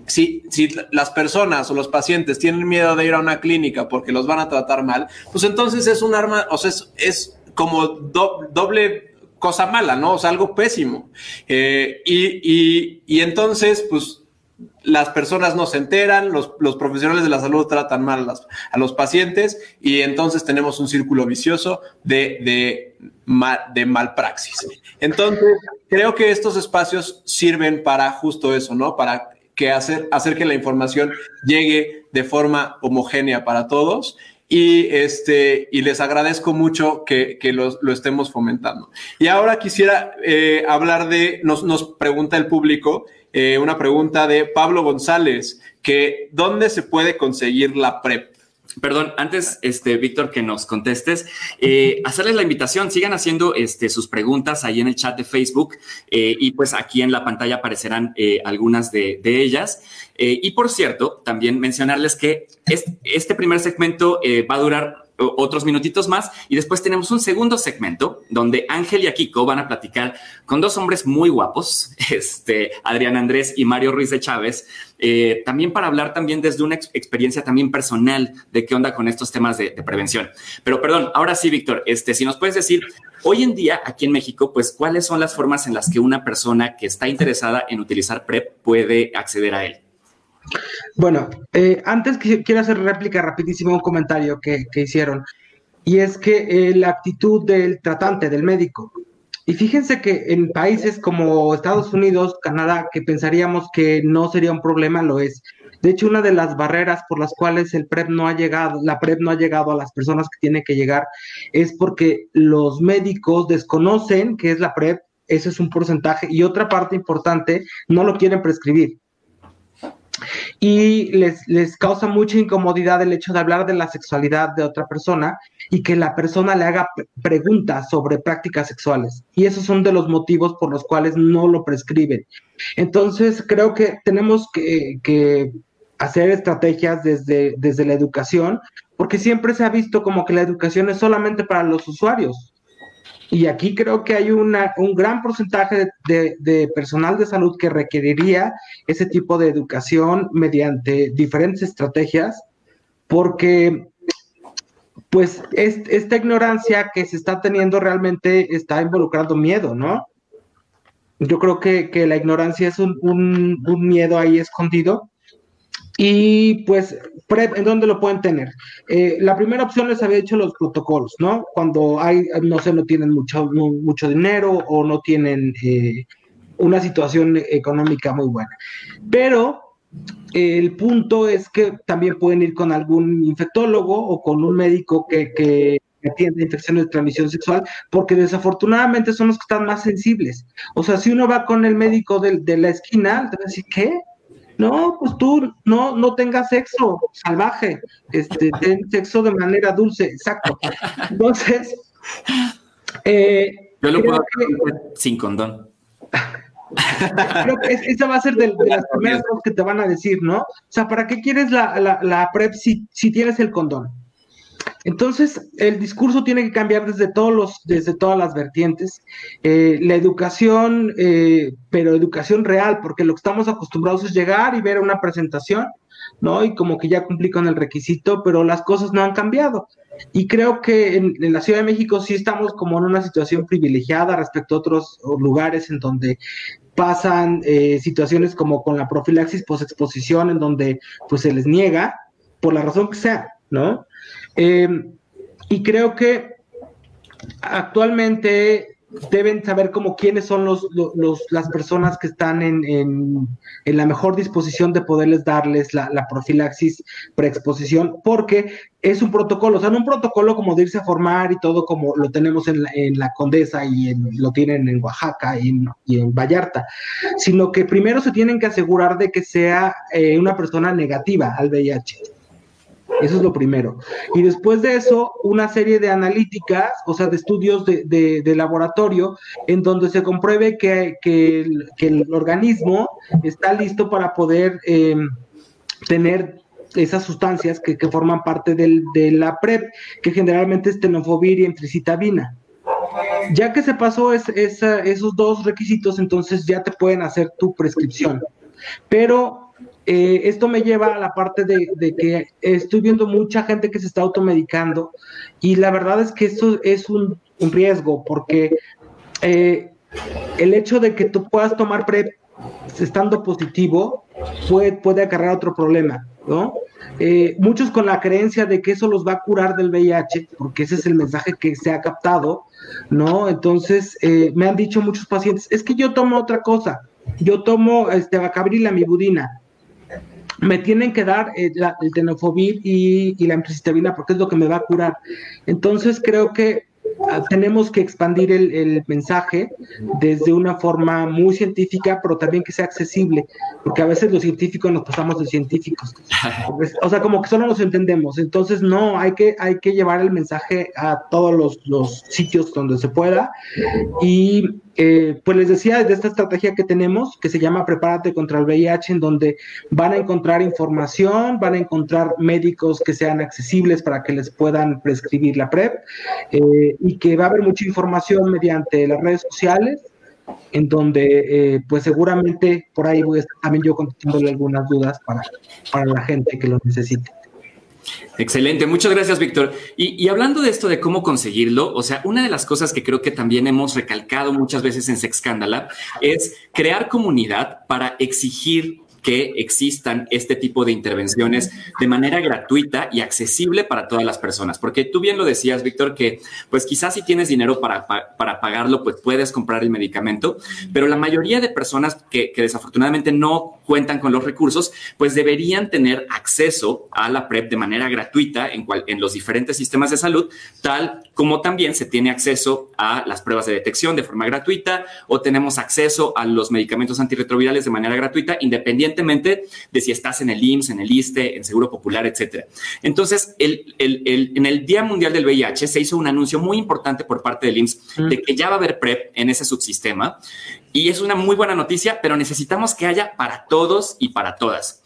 si, si, las personas o los pacientes tienen miedo de ir a una clínica porque los van a tratar mal, pues entonces es un arma, o sea, es, es como do, doble cosa mala, ¿no? O sea, algo pésimo. Eh, y, y, y entonces, pues las personas no se enteran, los, los, profesionales de la salud tratan mal a, los pacientes y entonces tenemos un círculo vicioso de, de, de malpraxis. Entonces, creo que estos espacios sirven para justo eso, ¿no? Para que hacer, hacer que la información llegue de forma homogénea para todos y, este, y les agradezco mucho que, que lo, lo, estemos fomentando. Y ahora quisiera eh, hablar de, nos, nos pregunta el público, eh, una pregunta de Pablo González, que ¿dónde se puede conseguir la PrEP? Perdón, antes, este, Víctor, que nos contestes, eh, hacerles la invitación, sigan haciendo este, sus preguntas ahí en el chat de Facebook eh, y pues aquí en la pantalla aparecerán algunas de, ellas. y por cierto, también mencionarles que este primer segmento va a durar otros minutitos más y después tenemos un segundo segmento donde Ángel y Akiko van a platicar con dos hombres muy guapos, este, Adrián Andrés y Mario Ruiz de Chávez, eh, también para hablar también desde una experiencia también personal de qué onda con estos temas de, prevención. Pero perdón, ahora sí, Víctor, este, si nos puedes decir, hoy en día aquí en México, pues cuáles son las formas en las que una persona que está interesada en utilizar PrEP puede acceder a él. Bueno, eh, antes que quiero hacer réplica rapidísimo un comentario que, hicieron, y es que eh, la actitud del tratante, del médico, y fíjense que en países como Estados Unidos, Canadá, que pensaríamos que no sería un problema, lo es. De hecho, una de las barreras por las cuales el PrEP no ha llegado, la PrEP no ha llegado a las personas que tienen que llegar, es porque los médicos desconocen qué es la PrEP, ese es un porcentaje, y otra parte importante, no lo quieren prescribir y les, les causa mucha incomodidad el hecho de hablar de la sexualidad de otra persona y que la persona le haga preguntas sobre prácticas sexuales. Y esos son de los motivos por los cuales no lo prescriben. Entonces, creo que tenemos que, que hacer estrategias desde, desde la educación, porque siempre se ha visto como que la educación es solamente para los usuarios. Y aquí creo que hay un gran porcentaje de, personal de salud que requeriría ese tipo de educación mediante diferentes estrategias, porque pues esta ignorancia que se está teniendo realmente está involucrando miedo, ¿no? Yo creo que, la ignorancia es un, un miedo ahí escondido y pues, ¿en dónde lo pueden tener? Eh, la primera opción les había dicho los protocolos, ¿no? Cuando hay, no sé, no tienen mucho, mucho dinero o no tienen eh, una situación económica muy buena. Pero el punto es que también pueden ir con algún infectólogo o con un médico que, que atiende infecciones de transmisión sexual, porque desafortunadamente son los que están más sensibles. O sea, si uno va con el médico de, de la esquina, te va a decir, ¿qué? No, pues tú no, no tengas sexo salvaje, este, ten sexo de manera dulce, exacto. Entonces, eh, yo lo puedo hacer sin condón. Creo que esa va a ser de, las primeras cosas que te van a decir, ¿no? O sea, ¿para qué quieres la, la, la PrEP si, si tienes el condón? Entonces, el discurso tiene que cambiar desde, todos los, desde todas las vertientes. Eh, la educación, eh, pero educación real, porque lo que estamos acostumbrados es llegar y ver una presentación, ¿no? Y como que ya cumplí con el requisito, pero las cosas no han cambiado. Y creo que en, la Ciudad de México sí estamos como en una situación privilegiada respecto a otros lugares en donde pasan eh, situaciones como con la profilaxis posexposición, en donde pues se les niega, por la razón que sea, ¿no? Em, y creo que actualmente deben saber como quiénes son los, las personas que están en, en, la mejor disposición de poderles darles la, profilaxis preexposición, porque es un protocolo, o sea, no un protocolo como de irse a formar y todo como lo tenemos en la, en la Condesa y lo tienen en Oaxaca y en, Vallarta, sino que primero se tienen que asegurar de que sea eh, una persona negativa al VIH. Eso es lo primero. Y después de eso, una serie de analíticas, o sea, de estudios de, laboratorio, en donde se compruebe que, el, organismo está listo para poder em, tener esas sustancias que, forman parte del, de la PrEP, que generalmente es tenofovir y entricitabina. Ya que se pasó esos dos requisitos, entonces ya te pueden hacer tu prescripción. Pero eh, esto me lleva a la parte de, que estoy viendo mucha gente que se está automedicando y la verdad es que esto es un, riesgo porque eh, el hecho de que tú puedas tomar PrEP estando positivo puede, puede acarrear otro problema, ¿no? Eh, muchos con la creencia de que eso los va a curar del VIH, porque ese es el mensaje que se ha captado, ¿no? Entonces, me han dicho muchos pacientes, es que yo tomo otra cosa, yo tomo este, bacabril, amibudina, me tienen que dar eh, el tenofovir y, la emtricitabina porque es lo que me va a curar. Entonces creo que ah, tenemos que expandir el, mensaje desde una forma muy científica, pero también que sea accesible, porque a veces los científicos nos pasamos de científicos. O sea, como que solo nos entendemos. Entonces, no, hay que, hay que llevar el mensaje a todos los, los sitios donde se pueda y eh, pues les decía de esta estrategia que tenemos, que se llama Prepárate contra el VIH, en donde van a encontrar información, van a encontrar médicos que sean accesibles para que les puedan prescribir la PrEP, eh, y que va a haber mucha información mediante las redes sociales, en donde eh, pues seguramente por ahí voy a estar también yo contestándole algunas dudas para, para la gente que lo necesite. Excelente, muchas gracias, Víctor. Y, hablando de esto de cómo conseguirlo, o sea, una de las cosas que creo que también hemos recalcado muchas veces en Sexcándala es crear comunidad para exigir que existan este tipo de intervenciones de manera gratuita y accesible para todas las personas. Porque tú bien lo decías, Víctor, que pues quizás si tienes dinero para, para pagarlo, pues puedes comprar el medicamento, pero la mayoría de personas que, desafortunadamente no cuentan con los recursos, pues deberían tener acceso a la PrEP de manera gratuita en, cual, en los diferentes sistemas de salud, tal como también se tiene acceso a las pruebas de detección de forma gratuita o tenemos acceso a los medicamentos antirretrovirales de manera gratuita, independientemente independientemente de si estás en el IMSS, en el ISTE, en Seguro Popular, etcétera. Entonces, el, el, el, en el Día Mundial del VIH se hizo un anuncio muy importante por parte del IMSS de que ya va a haber PrEP en ese subsistema y es una muy buena noticia, pero necesitamos que haya para todos y para todas.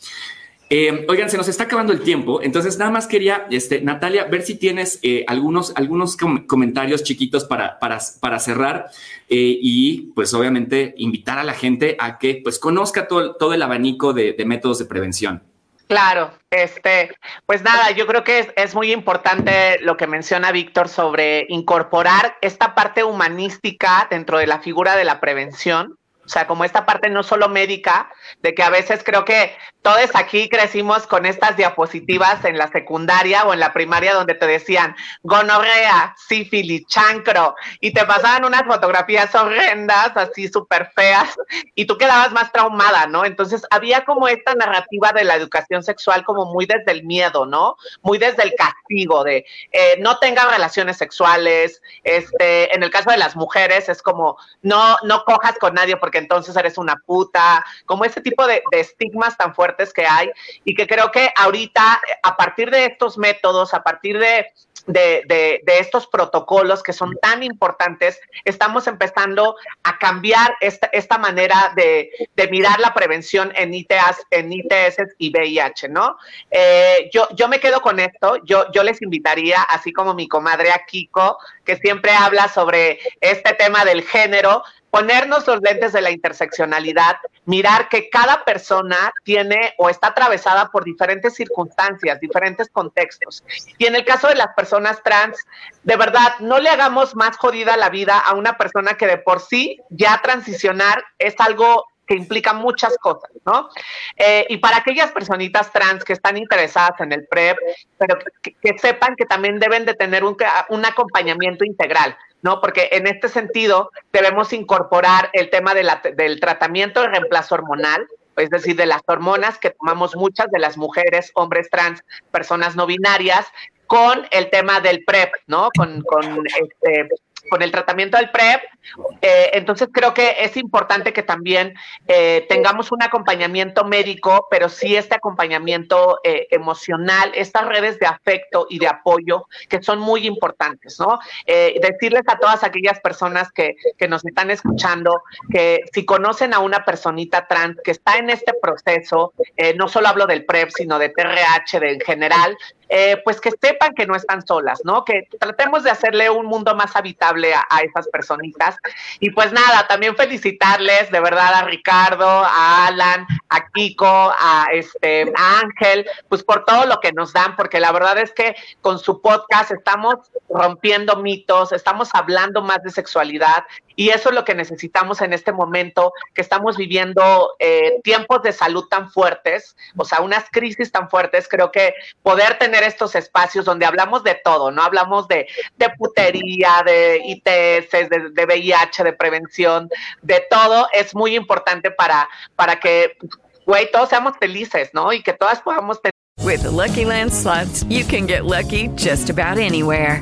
Eh, oigan, se nos está acabando el tiempo, entonces nada más quería, este, Natalia, ver si tienes eh, algunos, algunos com comentarios chiquitos para, para, para cerrar eh, y pues obviamente invitar a la gente a que pues conozca todo, todo el abanico de, métodos de prevención. Claro, este, pues nada, yo creo que es muy importante lo que menciona Víctor sobre incorporar esta parte humanística dentro de la figura de la prevención. O sea, como esta parte no solo médica, de que a veces creo que todos aquí crecimos con estas diapositivas en la secundaria o en la primaria donde te decían gonorrea, sífilis, chancro, y te pasaban unas fotografías horrendas, así súper feas, y tú quedabas más traumada, ¿no? Entonces había como esta narrativa de la educación sexual como muy desde el miedo, ¿no? Muy desde el castigo de eh, no tengas relaciones sexuales, este, en el caso de las mujeres es como no, no cojas con nadie porque entonces eres una puta, como ese tipo de, estigmas tan fuertes que hay y que creo que ahorita, a partir de estos métodos, a partir de, de, de, de, estos protocolos que son tan importantes, estamos empezando a cambiar esta, manera de, mirar la prevención en ITS, en ITS y VIH, ¿no? Eh, yo, yo me quedo con esto, yo, yo les invitaría, así como mi comadre Kiko, que siempre habla sobre este tema del género, ponernos los lentes de la interseccionalidad, mirar que cada persona tiene o está atravesada por diferentes circunstancias, diferentes contextos. Y en el caso de las personas trans, de verdad, no le hagamos más jodida la vida a una persona que de por sí ya transicionar es algo que implica muchas cosas, ¿no? Eh, y para aquellas personitas trans que están interesadas en el PrEP, pero que, sepan que también deben de tener un, un acompañamiento integral. ¿no? Porque en este sentido debemos incorporar el tema de del tratamiento de reemplazo hormonal, es decir, de las hormonas que tomamos muchas de las mujeres, hombres trans, personas no binarias, con el tema del PrEP, ¿no? Con, con este, con el tratamiento del PrEP. Eh, entonces creo que es importante que también eh, tengamos un acompañamiento médico, pero sí este acompañamiento eh, emocional, estas redes de afecto y de apoyo que son muy importantes, ¿no? Eh, decirles a todas aquellas personas que, que nos están escuchando que si conocen a una personita trans que está en este proceso, no solo hablo del PrEP, sino de TRH de, en general, eh, pues que sepan que no están solas, ¿no? Que tratemos de hacerle un mundo más habitable a, esas personitas. Y pues nada, también felicitarles de verdad a Ricardo, a Alan, a Kiko, a, este, a Ángel, pues por todo lo que nos dan, porque la verdad es que con su podcast estamos rompiendo mitos, estamos hablando más de sexualidad y eso es lo que necesitamos en este momento, que estamos viviendo eh, tiempos de salud tan fuertes, o sea, unas crisis tan fuertes. Creo que poder tener estos espacios donde hablamos de todo, ¿no? Hablamos de, de putería, de ITS, de, de, VIH, de prevención, de todo, es muy importante para, para que, güey, todos seamos felices, ¿no? Y que todas podamos tener. With the Lucky Land slots, you can get lucky just about anywhere.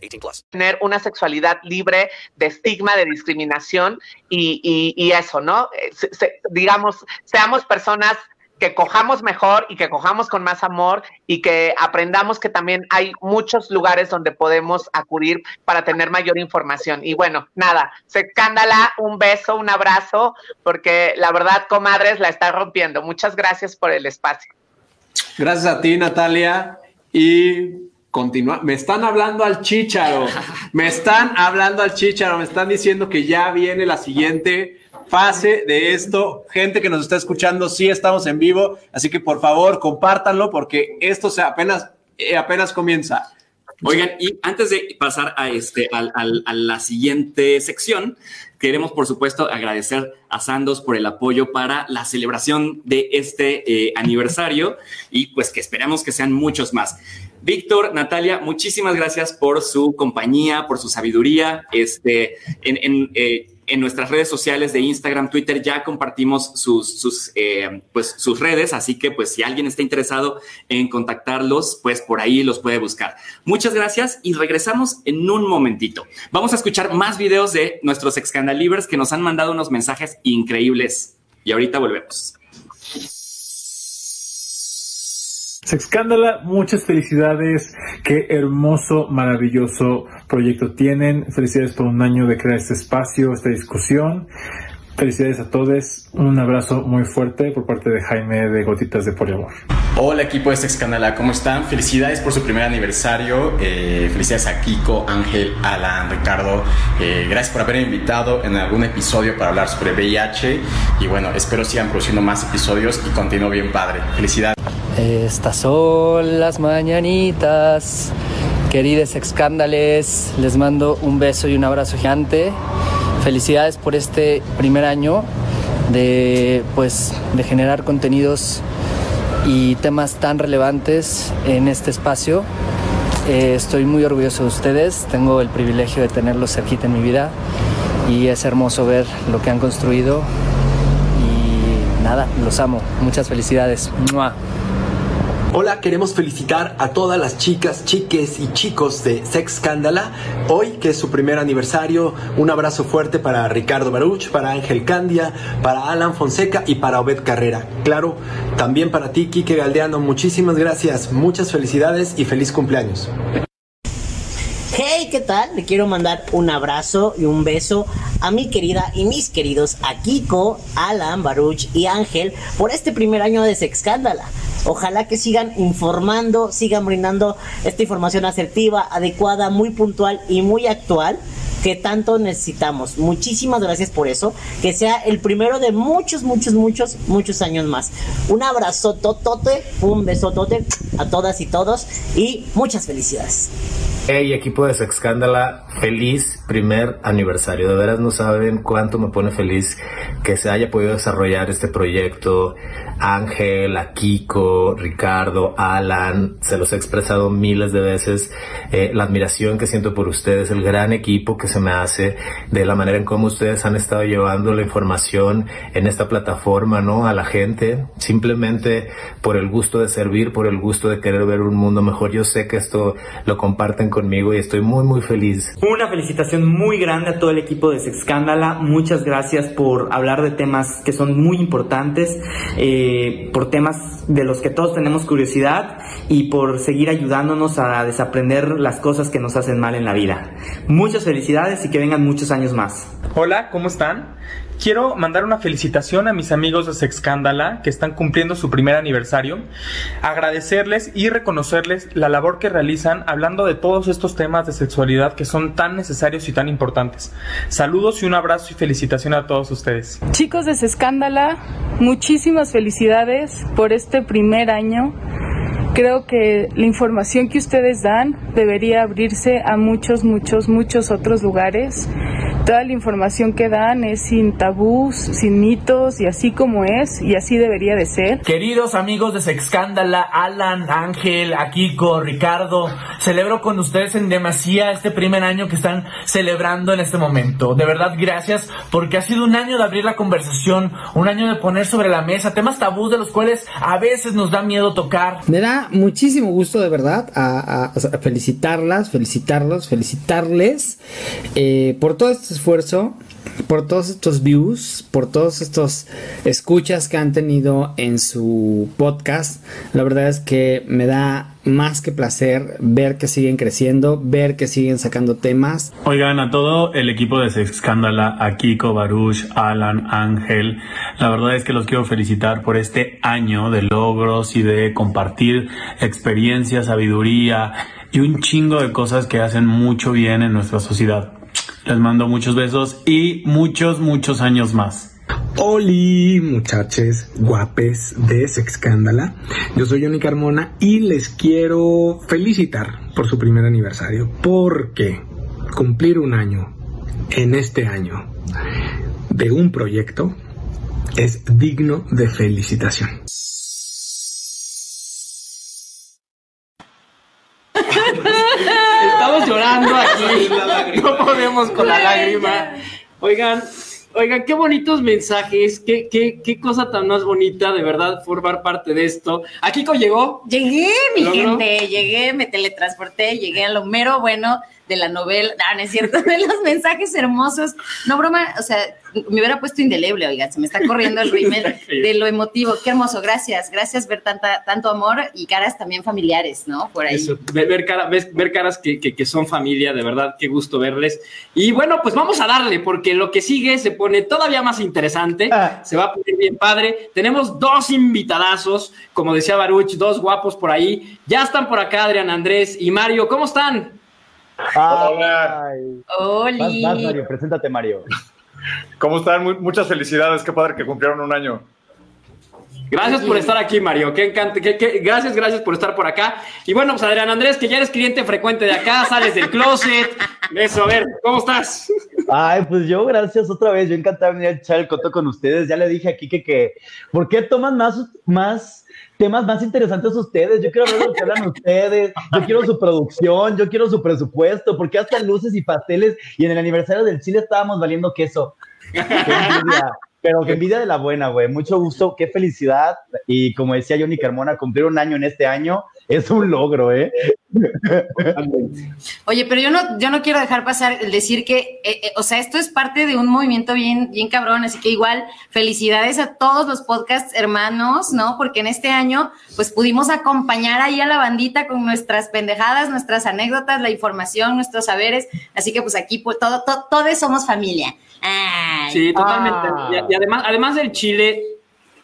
18 plus. tener una sexualidad libre de estigma, de discriminación y, y- y eso, ¿no? Eh, se- se- digamos, seamos personas que cojamos mejor y que cojamos con más amor y que aprendamos que también hay muchos lugares donde podemos acudir para tener mayor información. Y bueno, nada, se escándala, un beso, un abrazo, porque la verdad, comadres, la está rompiendo. Muchas gracias por el espacio. Gracias a ti, Natalia. Y continúa. Me están hablando al chícharo. Me están hablando al chícharo. Me están diciendo que ya viene la siguiente fase de esto. Gente que nos está escuchando, sí estamos en vivo. Así que por favor, compártanlo porque esto se apenas, eh, apenas comienza. Oigan, y antes de pasar a, este, al- al- a la siguiente sección, queremos, por supuesto, agradecer a Sandos por el apoyo para la celebración de este eh, aniversario y pues que esperamos que sean muchos más. Víctor, Natalia, muchísimas gracias por su compañía, por su sabiduría. Este, en, en, eh, en nuestras redes sociales de Instagram, Twitter, ya compartimos sus, sus, eh, pues, sus redes, así que pues si alguien está interesado en contactarlos, pues por ahí los puede buscar. Muchas gracias y regresamos en un momentito. Vamos a escuchar más videos de nuestros excandalivers que nos han mandado unos mensajes increíbles y ahorita volvemos. Sexcándala, muchas felicidades. Qué hermoso, maravilloso proyecto tienen. Felicidades por un año de crear este espacio, esta discusión. Felicidades a todos. Un abrazo muy fuerte por parte de Jaime de Gotitas de Poliamor. Hola equipo de Sexcandala, ¿cómo están? Felicidades por su primer aniversario, eh, felicidades a Kiko, Ángel, Alan, Ricardo, Eh, gracias por haberme invitado en algún episodio para hablar sobre VIH y bueno, espero sigan produciendo más episodios y continúe bien padre. Felicidades. Estas son las mañanitas. Queridos excándales, les mando un beso y un abrazo gigante. Felicidades por este primer año de pues de generar contenidos y temas tan relevantes en este espacio. Eh, estoy muy orgulloso de ustedes, tengo el privilegio de tenerlos cerquita en mi vida y es hermoso ver lo que han construido y nada, los amo. Muchas felicidades. ¡Mua! Hola, queremos felicitar a todas las chicas, chiques y chicos de Sex Scandala. Hoy, que es su primer aniversario, un abrazo fuerte para Ricardo Baruch, para Ángel Candia, para Alan Fonseca y para Obed Carrera. Claro, también para ti, Kike Galdeano. Muchísimas gracias, muchas felicidades y feliz cumpleaños. Hey, ¿qué tal? Le quiero mandar un abrazo y un beso a mi querida y mis queridos a Kiko, Alan, Baruch y Ángel por este primer año de Sexcándala. Ojalá que sigan informando, sigan brindando esta información asertiva, adecuada, muy puntual y muy actual que tanto necesitamos. Muchísimas gracias por eso. Que sea el primero de muchos, muchos, muchos, muchos años más. Un abrazo totote, un besotote a todas y todos y muchas felicidades. Hey equipo de Sexcándala, feliz primer aniversario. De veras no saben cuánto me pone feliz que se haya podido desarrollar este proyecto. Ángel, a Kiko, Ricardo, Alan, se los he expresado miles de veces. eh, la admiración que siento por ustedes, el gran equipo que se me hace, de la manera en cómo ustedes han estado llevando la información en esta plataforma, ¿no? A la gente, simplemente por el gusto de servir, por el gusto de querer ver un mundo mejor. Yo sé que esto lo comparten conmigo y estoy muy, muy feliz. Una felicitación muy grande a todo el equipo de Sexcándala. Muchas gracias por hablar de temas que son muy importantes, eh, por temas de los que todos tenemos curiosidad y por seguir ayudándonos a desaprender las cosas que nos hacen mal en la vida. Muchas felicidades y que vengan muchos años más. Hola, ¿cómo están? Quiero mandar una felicitación a mis amigos de Sexcándala que están cumpliendo su primer aniversario, agradecerles y reconocerles la labor que realizan hablando de todos estos temas de sexualidad que son tan necesarios y tan importantes. Saludos y un abrazo y felicitación a todos ustedes. Chicos de Sexcándala, muchísimas felicidades por este primer año. Creo que la información que ustedes dan debería abrirse a muchos, muchos, muchos otros lugares. Toda la información que dan es sin tabús, sin mitos y así como es y así debería de ser. Queridos amigos de Sexcándala, Alan, Ángel, Akiko, Ricardo, celebro con ustedes en demasía este primer año que están celebrando en este momento. De verdad, gracias porque ha sido un año de abrir la conversación, un año de poner sobre la mesa temas tabús de los cuales a veces nos da miedo tocar. Me da muchísimo gusto de verdad a, a- a felicitarlas, felicitarlos, felicitarles eh, por todo este esfuerzo, por todos estos views, por todos estos escuchas que han tenido en su podcast. La verdad es que me da más que placer ver que siguen creciendo, ver que siguen sacando temas. Oigan, a todo el equipo de Sexcándala, a Kiko, Baruch, Alan, Ángel, la verdad es que los quiero felicitar por este año de logros y de compartir experiencia, sabiduría y un chingo de cosas que hacen mucho bien en nuestra sociedad. Les mando muchos besos y muchos, muchos años más. Oli, muchachos guapes de Sexcándala. Yo soy Johnny Carmona y les quiero felicitar por su primer aniversario porque cumplir un año en este año de un proyecto es digno de felicitación. Llorando aquí. No podemos con la lágrima. Oigan, oigan, qué bonitos mensajes. Qué, qué, qué cosa tan más bonita, de verdad, formar parte de esto. ¿Akiko llegó? Llegué, mi ¿Logró? gente, llegué, me teletransporté, llegué a lo mero bueno de la novela, no, no es cierto, de los mensajes hermosos. No, broma, o sea, me hubiera puesto indeleble, oiga, se me está corriendo el rímel de lo emotivo. Qué hermoso, gracias, gracias ver tanta, tanto amor y caras también familiares, ¿no? Por ahí. Eso, ver, ver cara- ver caras que, que- que son familia, de verdad, qué gusto verles. Y bueno, pues vamos a darle, porque lo que sigue se pone todavía más interesante, se va a poner bien padre. Tenemos dos invitadazos, como decía Baruch, dos guapos por ahí. Ya están por acá Adrián Andrés y Mario, ¿cómo están? Hola. Oli. Vas, vas, Mario, preséntate, Mario. ¿Cómo están? Mu- muchas felicidades, qué padre que cumplieron un año. Gracias por estar aquí, Mario. Qué encante, qué- qué- gracias, gracias por estar por acá. Y bueno, pues Adrián Andrés, que ya eres cliente frecuente de acá, sales del closet. Eso, a ver, ¿cómo estás? Ay, pues yo, gracias otra vez. Yo encantado de venir a echar el coto con ustedes. Ya le dije aquí que, que ¿por qué toman más, más temas más interesantes ustedes? Yo quiero ver lo que hablan ustedes. Yo quiero su producción, yo quiero su presupuesto. ¿Por qué hasta luces y pasteles? Y en el aniversario del Chile estábamos valiendo queso. Qué. Pero que envidia de la buena, güey. Mucho gusto, qué felicidad. Y como decía Johnny Carmona, cumplir un año en este año es un logro, ¿eh? Oye, pero yo no, yo no quiero dejar pasar el decir que, eh, eh, o sea, esto es parte de un movimiento bien, bien cabrón, así que igual felicidades a todos los podcast hermanos, ¿no? Porque en este año, pues pudimos acompañar ahí a la bandita con nuestras pendejadas, nuestras anécdotas, la información, nuestros saberes, así que pues aquí pues, todo, todo, todos somos familia. Ay. Sí, totalmente. Y, y además, además del Chile,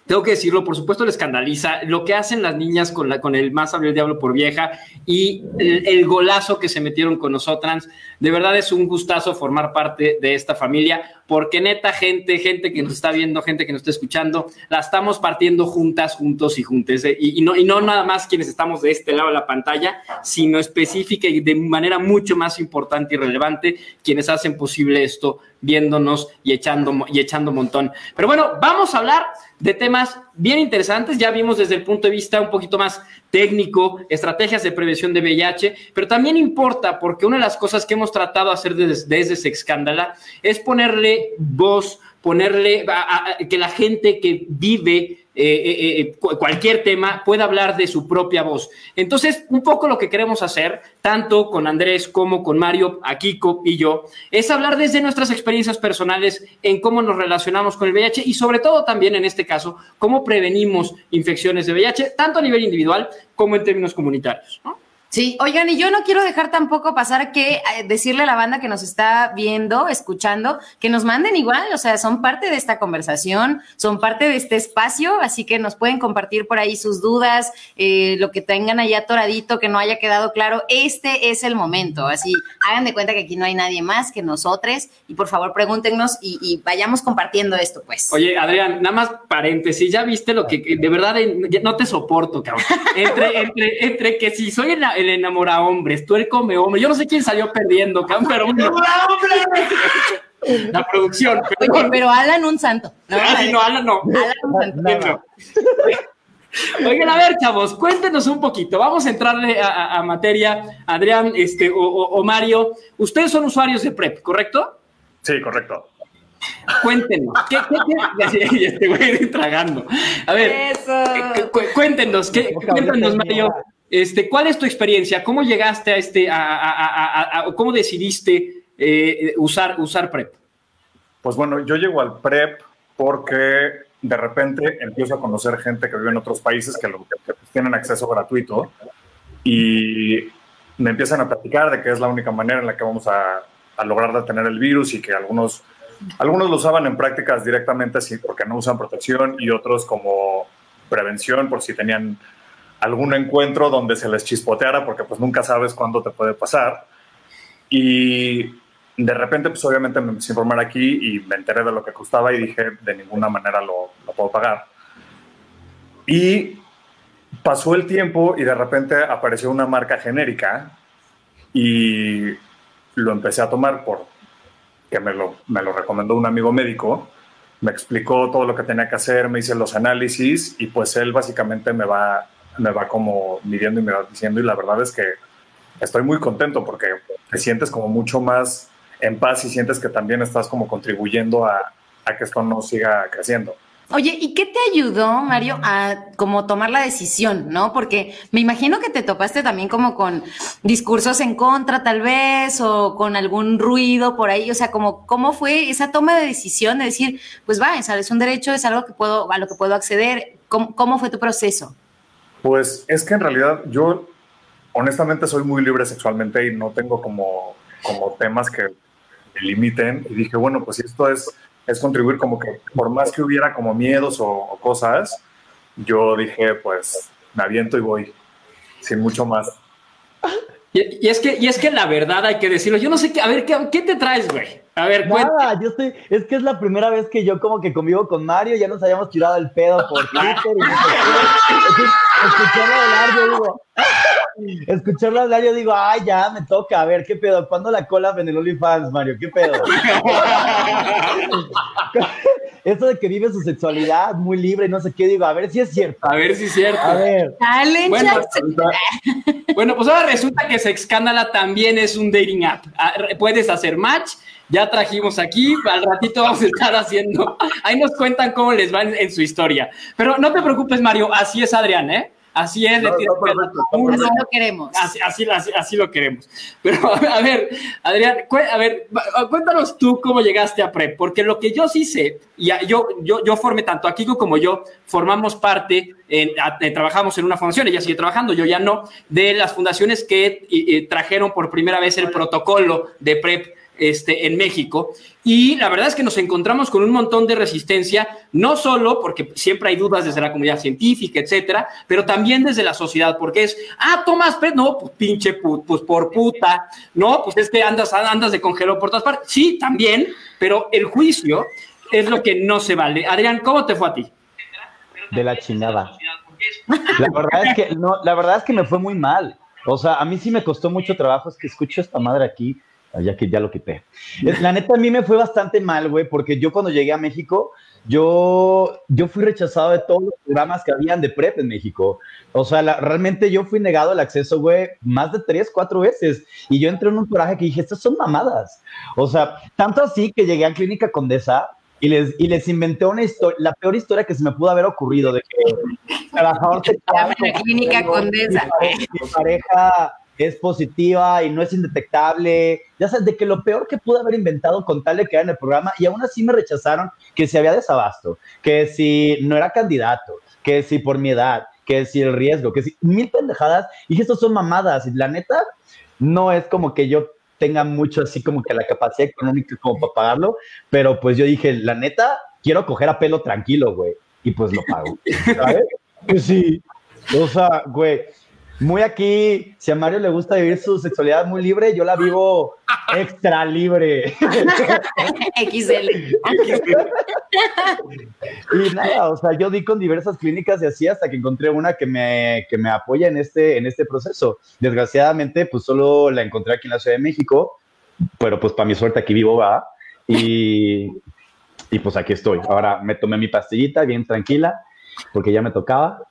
tengo que decirlo, por supuesto le escandaliza lo que hacen las niñas con, la, con el más hable el diablo por vieja y el, el golazo que se metieron con nosotras. De verdad es un gustazo formar parte de esta familia, porque neta, gente, gente que nos está viendo, gente que nos está escuchando, la estamos partiendo juntas, juntos y juntes. ¿eh? Y, y no, y no nada más quienes estamos de este lado de la pantalla, sino específica y de manera mucho más importante y relevante, quienes hacen posible esto, viéndonos y echando, y echando montón. Pero bueno, vamos a hablar de temas bien interesantes. Ya vimos desde el punto de vista un poquito más técnico, estrategias de prevención de VIH, pero también importa porque una de las cosas que hemos tratado de hacer desde, desde Sexcándala es ponerle voz, ponerle a, que la gente que vive eh, eh, cualquier tema pueda hablar de su propia voz. Entonces, un poco lo que queremos hacer, tanto con Andrés como con Mario, Akiko y yo, es hablar desde nuestras experiencias personales en cómo nos relacionamos con el VIH y sobre todo también en este caso, cómo prevenimos infecciones de VIH, tanto a nivel individual como en términos comunitarios. Sí, oigan, y yo no quiero dejar tampoco pasar que eh, decirle a la banda que nos está viendo, escuchando, que nos manden igual, o sea, son parte de esta conversación, son parte de este espacio, así que nos pueden compartir por ahí sus dudas, eh, lo que tengan allá atoradito, que no haya quedado claro. Este es el momento, así hagan de cuenta que aquí no hay nadie más que nosotros y por favor pregúntenos y, y vayamos compartiendo esto, pues. Oye, Adrián, nada más paréntesis, ya viste lo que de verdad eh, no te soporto, cabrón. Entre, entre, entre que si soy el, el enamora hombres, tú el come hombre, yo no sé quién salió perdiendo, cabrón, pero bueno. La producción, Oye, perdón. pero Alan un santo. ¿no? Ay, no, Alan no. Alan un santo. Oigan, a ver, chavos, cuéntenos un poquito. Vamos a entrarle a, a- a materia. Adrián este, o, o- o Mario, ustedes son usuarios de PrEP, ¿correcto? Sí, correcto. Cuéntenos. ¿Qué, qué, qué? Y este güey tragando. A ver, eh, cu- cu- cuéntenos, ¿qué, cuéntanos, Mario. Este, ¿Cuál es tu experiencia? ¿Cómo llegaste a este, a, cómo decidiste eh, usar, usar PrEP? Pues bueno, yo llego al PrEP porque de repente empiezo a conocer gente que vive en otros países que, tienen acceso gratuito y me empiezan a platicar de que es la única manera en la que vamos a, a lograr detener el virus y que algunos, algunos lo usaban en prácticas directamente así porque no usan protección y otros como prevención por si tenían algún encuentro donde se les chispoteara porque pues nunca sabes cuándo te puede pasar. Y de repente, pues obviamente me empecé a informar aquí y me enteré de lo que costaba y dije, de ninguna manera lo, lo puedo pagar. Y pasó el tiempo y de repente apareció una marca genérica y lo empecé a tomar por que me lo, me lo recomendó un amigo médico, me explicó todo lo que tenía que hacer, me hice los análisis y pues él básicamente me va, me va como midiendo y me va diciendo y la verdad es que estoy muy contento porque te sientes como mucho más en paz y sientes que también estás como contribuyendo a, que esto no siga creciendo. Oye, ¿y qué te ayudó, Mario, a como tomar la decisión, no? Porque me imagino que te topaste también como con discursos en contra, tal vez, o con algún ruido por ahí. O sea, como cómo fue esa toma de decisión de decir, pues va, es un derecho, es algo que puedo, a lo que puedo acceder. ¿Cómo, cómo fue tu proceso? Pues es que en realidad yo honestamente soy muy libre sexualmente y no tengo como, como temas que me limiten. Y dije, bueno, pues esto es, es contribuir como que por más que hubiera como miedos o, cosas, yo dije, pues me aviento y voy, sin mucho más. Y, y es que, y es que la verdad hay que decirlo. Yo no sé qué, a ver, ¿qué, qué te traes, güey? A ver, Nada, yo estoy, es que es la primera vez que yo como que convivo con Mario, ya nos habíamos tirado el pedo por Twitter y no sé qué. escucharlo hablar, yo digo, escucharlo hablar, yo digo, ay, ya me toca, a ver, ¿qué pedo? ¿Cuándo la cola en el OnlyFans, Mario? ¿Qué pedo? Eso de que vive su sexualidad muy libre y no sé qué, digo, a ver si es cierto. A ver si es cierto. A ver. Dale, Bueno. Bueno, pues ahora resulta que Sexcándala también es un dating app. Ah, Puedes hacer match, ya trajimos aquí, al ratito vamos a estar haciendo. Ahí nos cuentan cómo les va en, en su historia. Pero no te preocupes, Mario, así es Adrián, ¿eh? Así es, le No. Así lo queremos. Así, así, así- así lo queremos. Pero a ver, Adrián, cu- a ver, cuéntanos tú cómo llegaste a PREP, porque lo que yo sí sé, y a- yo, yo, yo formé, tanto a Kiko como yo, formamos parte, en- a- eh, trabajamos en una fundación, ella sigue trabajando, yo ya no, de las fundaciones que eh, eh, trajeron por primera vez el protocolo de PREP este, en México. Y la verdad es que nos encontramos con un montón de resistencia, no solo porque siempre hay dudas desde la comunidad científica, etcétera, pero también desde la sociedad, porque es, ah, tomas PrEP, no, pues pinche, pu- pues por puta, no, pues es que andas, andas de congelo por todas partes. Sí, también, pero el juicio es lo que no se vale. Adrián, ¿cómo te fue a ti? de la chingada. La verdad es que no, la verdad es que me fue muy mal. O sea, a mí sí me costó mucho trabajo, es que escucho esta madre aquí, ya que ya lo quité. La neta a mí me fue bastante mal, güey, porque yo cuando llegué a México, yo, yo fui rechazado de todos los programas que habían de PrEP en México. O sea, la- realmente yo fui negado el acceso, güey, más de tres, cuatro veces. Y yo entré en un coraje que dije, estas son mamadas. O sea, tanto así que llegué a Clínica Condesa y les, y les inventé una historia, la peor historia que se me pudo haber ocurrido de que trabajador sexual La clínica condesa. pareja- mi pareja es positiva y no es indetectable. Ya sabes, de que lo peor que pude haber inventado con tal de quedar en el programa y aún así me rechazaron que si había desabasto, que si no era candidato, que si por mi edad. que si el riesgo, que si mil pendejadas. Y estos son mamadas. Y la neta, no es como que yo tenga mucho así como que la capacidad económica como para pagarlo, pero pues yo dije, la neta, quiero coger a pelo tranquilo, güey. Y pues lo pago. ¿Sabes? Que sí. O sea, güey, muy aquí, si a Mario le gusta vivir su sexualidad muy libre, yo la vivo extra libre. XL. y nada, o sea, yo di con diversas clínicas y así hasta que encontré una que me, que me apoya en este, en este proceso. Desgraciadamente, pues solo la encontré aquí en la Ciudad de México, pero pues para mi suerte aquí vivo va. Y, y pues aquí estoy. Ahora me tomé mi pastillita bien tranquila, porque ya me tocaba.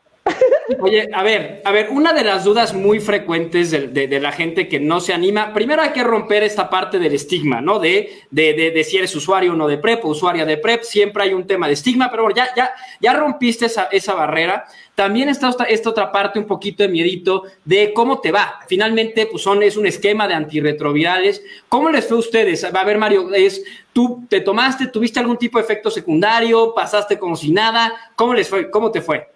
Oye, a ver, a ver, una de las dudas muy frecuentes de, la gente que no se anima, primero hay que romper esta parte del estigma, ¿no? De, de, si eres usuario o no de PrEP o usuaria de PrEP, siempre hay un tema de estigma, pero bueno, ya, ya, ya rompiste esa, barrera. También está esta, esta otra parte, un poquito de miedito, de cómo te va. Finalmente, pues son, es un esquema de antirretrovirales. ¿Cómo les fue a ustedes? A ver, Mario, es, ¿tú te tomaste, tuviste algún tipo de efecto secundario, pasaste como si nada? ¿Cómo les fue? ¿Cómo te fue?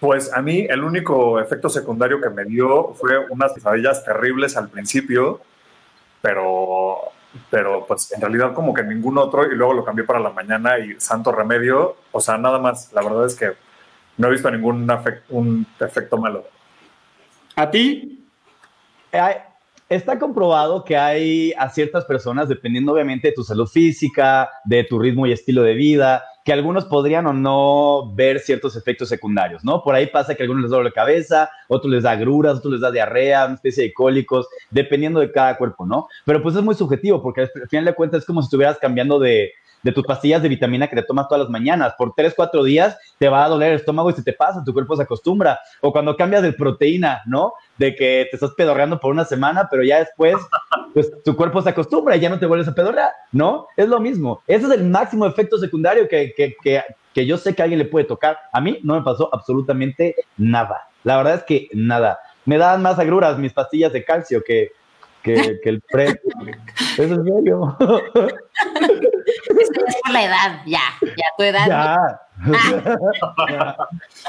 Pues a mí el único efecto secundario que me dio fue unas pesadillas terribles al principio, pero, pero pues en realidad como que ningún otro y luego lo cambié para la mañana y santo remedio, o sea, nada más, la verdad es que no he visto ningún efecto malo. ¿A ti? Está comprobado que hay a ciertas personas, dependiendo obviamente de tu salud física, de tu ritmo y estilo de vida, que algunos podrían o no ver ciertos efectos secundarios, ¿no? Por ahí pasa que a algunos les duele la cabeza, otros les da agruras, otros les da diarrea, una especie de cólicos, dependiendo de cada cuerpo, ¿no? Pero pues es muy subjetivo, porque al final de cuentas es como si estuvieras cambiando de, de tus pastillas de vitamina que te tomas todas las mañanas. Por tres, cuatro días te va a doler el estómago y se te pasa, tu cuerpo se acostumbra. O cuando cambias de proteína, ¿no? De que te estás pedorreando por una semana, pero ya después, pues tu cuerpo se acostumbra y ya no te vuelves a pedorrear, ¿no? Es lo mismo. Ese es el máximo efecto secundario que, que, que, que yo sé que a alguien le puede tocar. A mí no me pasó absolutamente nada. La verdad es que nada. Me daban más agruras mis pastillas de calcio que, que, que el PrEP. Eso es serio. Es por la edad, ya, ya tu edad. Ya.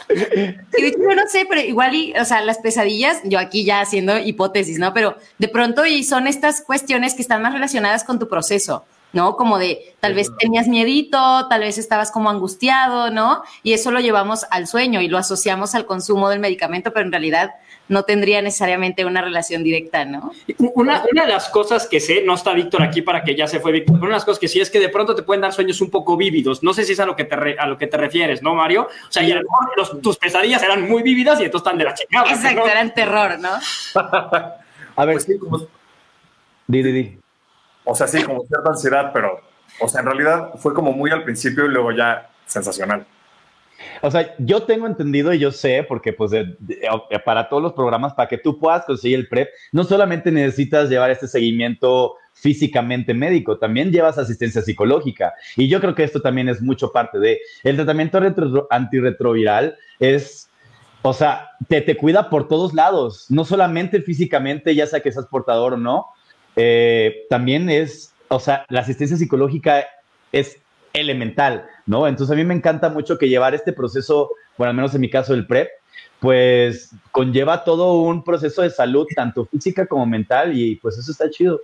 Sí, de hecho, yo no sé, pero igual, y, o sea, las pesadillas, yo aquí ya haciendo hipótesis, ¿no? Pero de pronto y son estas cuestiones que están más relacionadas con tu proceso, ¿no? Como de tal vez tenías miedito, tal vez estabas como angustiado, ¿no? Y eso lo llevamos al sueño y lo asociamos al consumo del medicamento, pero en realidad no tendría necesariamente una relación directa, ¿no? Una, una de las cosas que sé, no está Víctor aquí para que ya se fue Víctor, pero una de las cosas que sí es que de pronto te pueden dar sueños un poco vívidos. No sé si es a lo que te, re- a lo que te refieres, ¿no, Mario? O sea, y a lo mejor los- tus pesadillas eran muy vívidas y entonces están de la chingada. Exacto, ¿no? eran terror, ¿no? A ver, Pues sí, como, di, di, di. o sea, sí, como cierta ansiedad, pero, o sea, en realidad fue como muy al principio y luego ya sensacional. O sea, yo tengo entendido y yo sé, porque pues de- de- eh, para todos los programas, para que tú puedas conseguir el PrEP, no solamente necesitas llevar este seguimiento físicamente médico, también llevas asistencia psicológica. Y yo creo que esto también es mucho parte de... El tratamiento retro- antirretroviral es... O sea, te, te cuida por todos lados, no solamente físicamente, ya sea que seas portador o no, eh, también es, o sea, la asistencia psicológica es elemental, ¿no? Entonces a mí me encanta mucho que llevar este proceso, bueno, al menos en mi caso el PrEP, pues conlleva todo un proceso de salud, tanto física como mental, y pues eso está chido.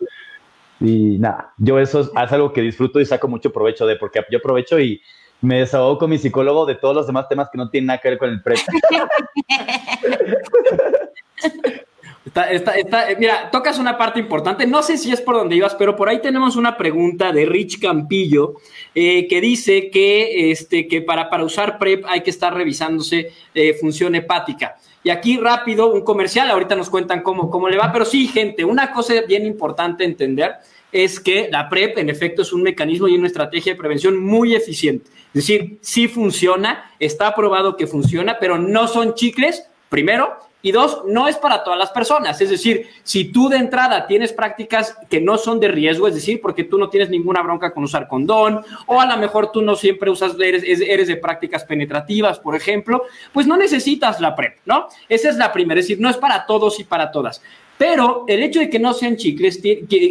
Y nada, yo eso es, es algo que disfruto y saco mucho provecho de, porque yo aprovecho y me desahogo con mi psicólogo de todos los demás temas que no tienen nada que ver con el PrEP. Está- está- está- eh, mira, tocas una parte importante. No sé si es por donde ibas, pero por ahí tenemos una pregunta de Rich Campillo eh, que dice que, este, que para, para usar PrEP hay que estar revisándose eh, función hepática. Y aquí rápido, un comercial, ahorita nos cuentan cómo, cómo le va, pero sí, gente, una cosa bien importante entender es que la PrEP en efecto es un mecanismo y una estrategia de prevención muy eficiente. Es decir, sí funciona, está probado que funciona, pero no son chicles, primero, y dos, no es para todas las personas. Es decir, si tú de entrada tienes prácticas que no son de riesgo, es decir, porque tú no tienes ninguna bronca con usar condón, o a lo mejor tú no siempre usas, eres, es- eres de prácticas penetrativas, por ejemplo, pues no necesitas la PrEP, ¿no? Esa es la primera, es decir, no es para todos y para todas. Pero el hecho de que no sean chicles,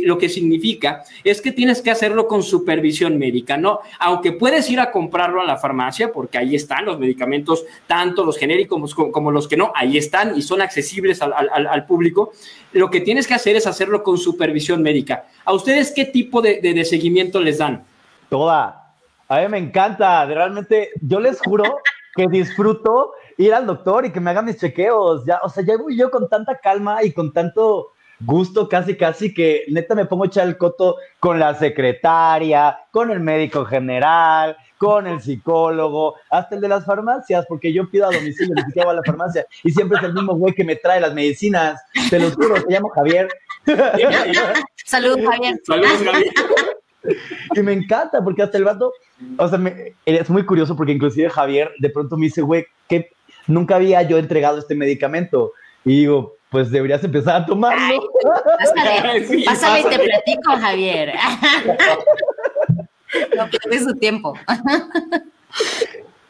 lo que significa es que tienes que hacerlo con supervisión médica, ¿no? Aunque puedes ir a comprarlo a la farmacia, porque ahí están los medicamentos, tanto los genéricos como, los que no, ahí están y son accesibles al, al- público. Lo que tienes que hacer es hacerlo con supervisión médica. ¿A ustedes qué tipo de- de seguimiento les dan? Toda. A mí me encanta. Realmente, yo les juro que disfruto ir al doctor y que me hagan mis chequeos. Ya, o sea, ya voy yo con tanta calma y con tanto gusto, casi, casi, que neta me pongo a echar el coto con la secretaria, con el médico general, con el psicólogo, hasta el de las farmacias, porque yo pido a domicilio, ni siquiera voy a la farmacia, y siempre es el mismo güey que me trae las medicinas. Te lo juro, te llamo Javier. Saludos, Javier. Y me encanta porque hasta el vato, o sea, me- es muy curioso porque inclusive Javier de pronto me dice, güey, que nunca había yo entregado este medicamento. Y digo, pues deberías empezar a tomarlo. Pásale, pásale y te platico, Javier. No pierdes su tiempo.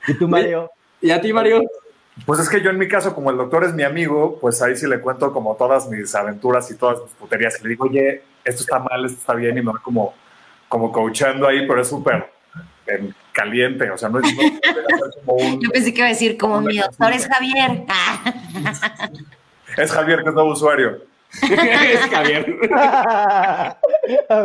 ¿Y tú, Mario? ¿Y a ti, Mario? Pues es que yo en mi caso, como el doctor es mi amigo, pues ahí sí le cuento como todas mis aventuras y todas mis puterías. Y le digo, oye, esto está mal, esto está bien, y me va como, como coachando ahí, pero es súper em, caliente, o sea, no es... no como un- Yo pensé que iba a decir, como mi doctor es Javier. es Javier, que es nuevo usuario. es Javier.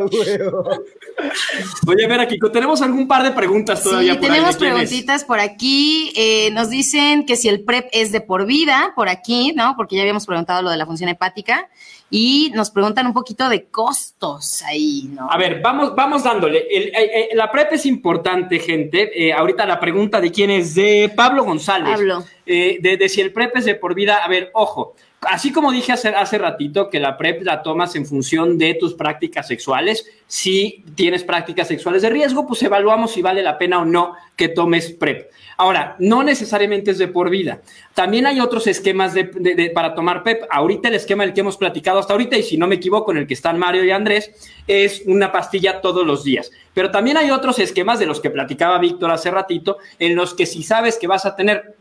Oye, a ver, Kiko, tenemos algún par de preguntas todavía. Sí, por tenemos preguntitas por aquí. Eh, nos dicen que si el PrEP es de por vida, por aquí, ¿no? Porque ya habíamos preguntado lo de la función hepática. Y nos preguntan un poquito de costos ahí, ¿no? A ver, vamos, vamos dándole. El- eh, eh, la PrEP es importante, gente. Eh, ahorita la pregunta de quién es de Pablo González. Pablo. Eh, de, de si el PrEP es de por vida. A ver, ojo. Así como dije hace, hace ratito que la PrEP la tomas en función de tus prácticas sexuales, si tienes prácticas sexuales de riesgo, pues evaluamos si vale la pena o no que tomes PrEP. Ahora, no necesariamente es de por vida. También hay otros esquemas de, para tomar PrEP. Ahorita el esquema del que hemos platicado hasta ahorita, y si no me equivoco, en el que están Mario y Andrés, es una pastilla todos los días. Pero también hay otros esquemas de los que platicaba Víctor hace ratito, en los que si sabes que vas a tener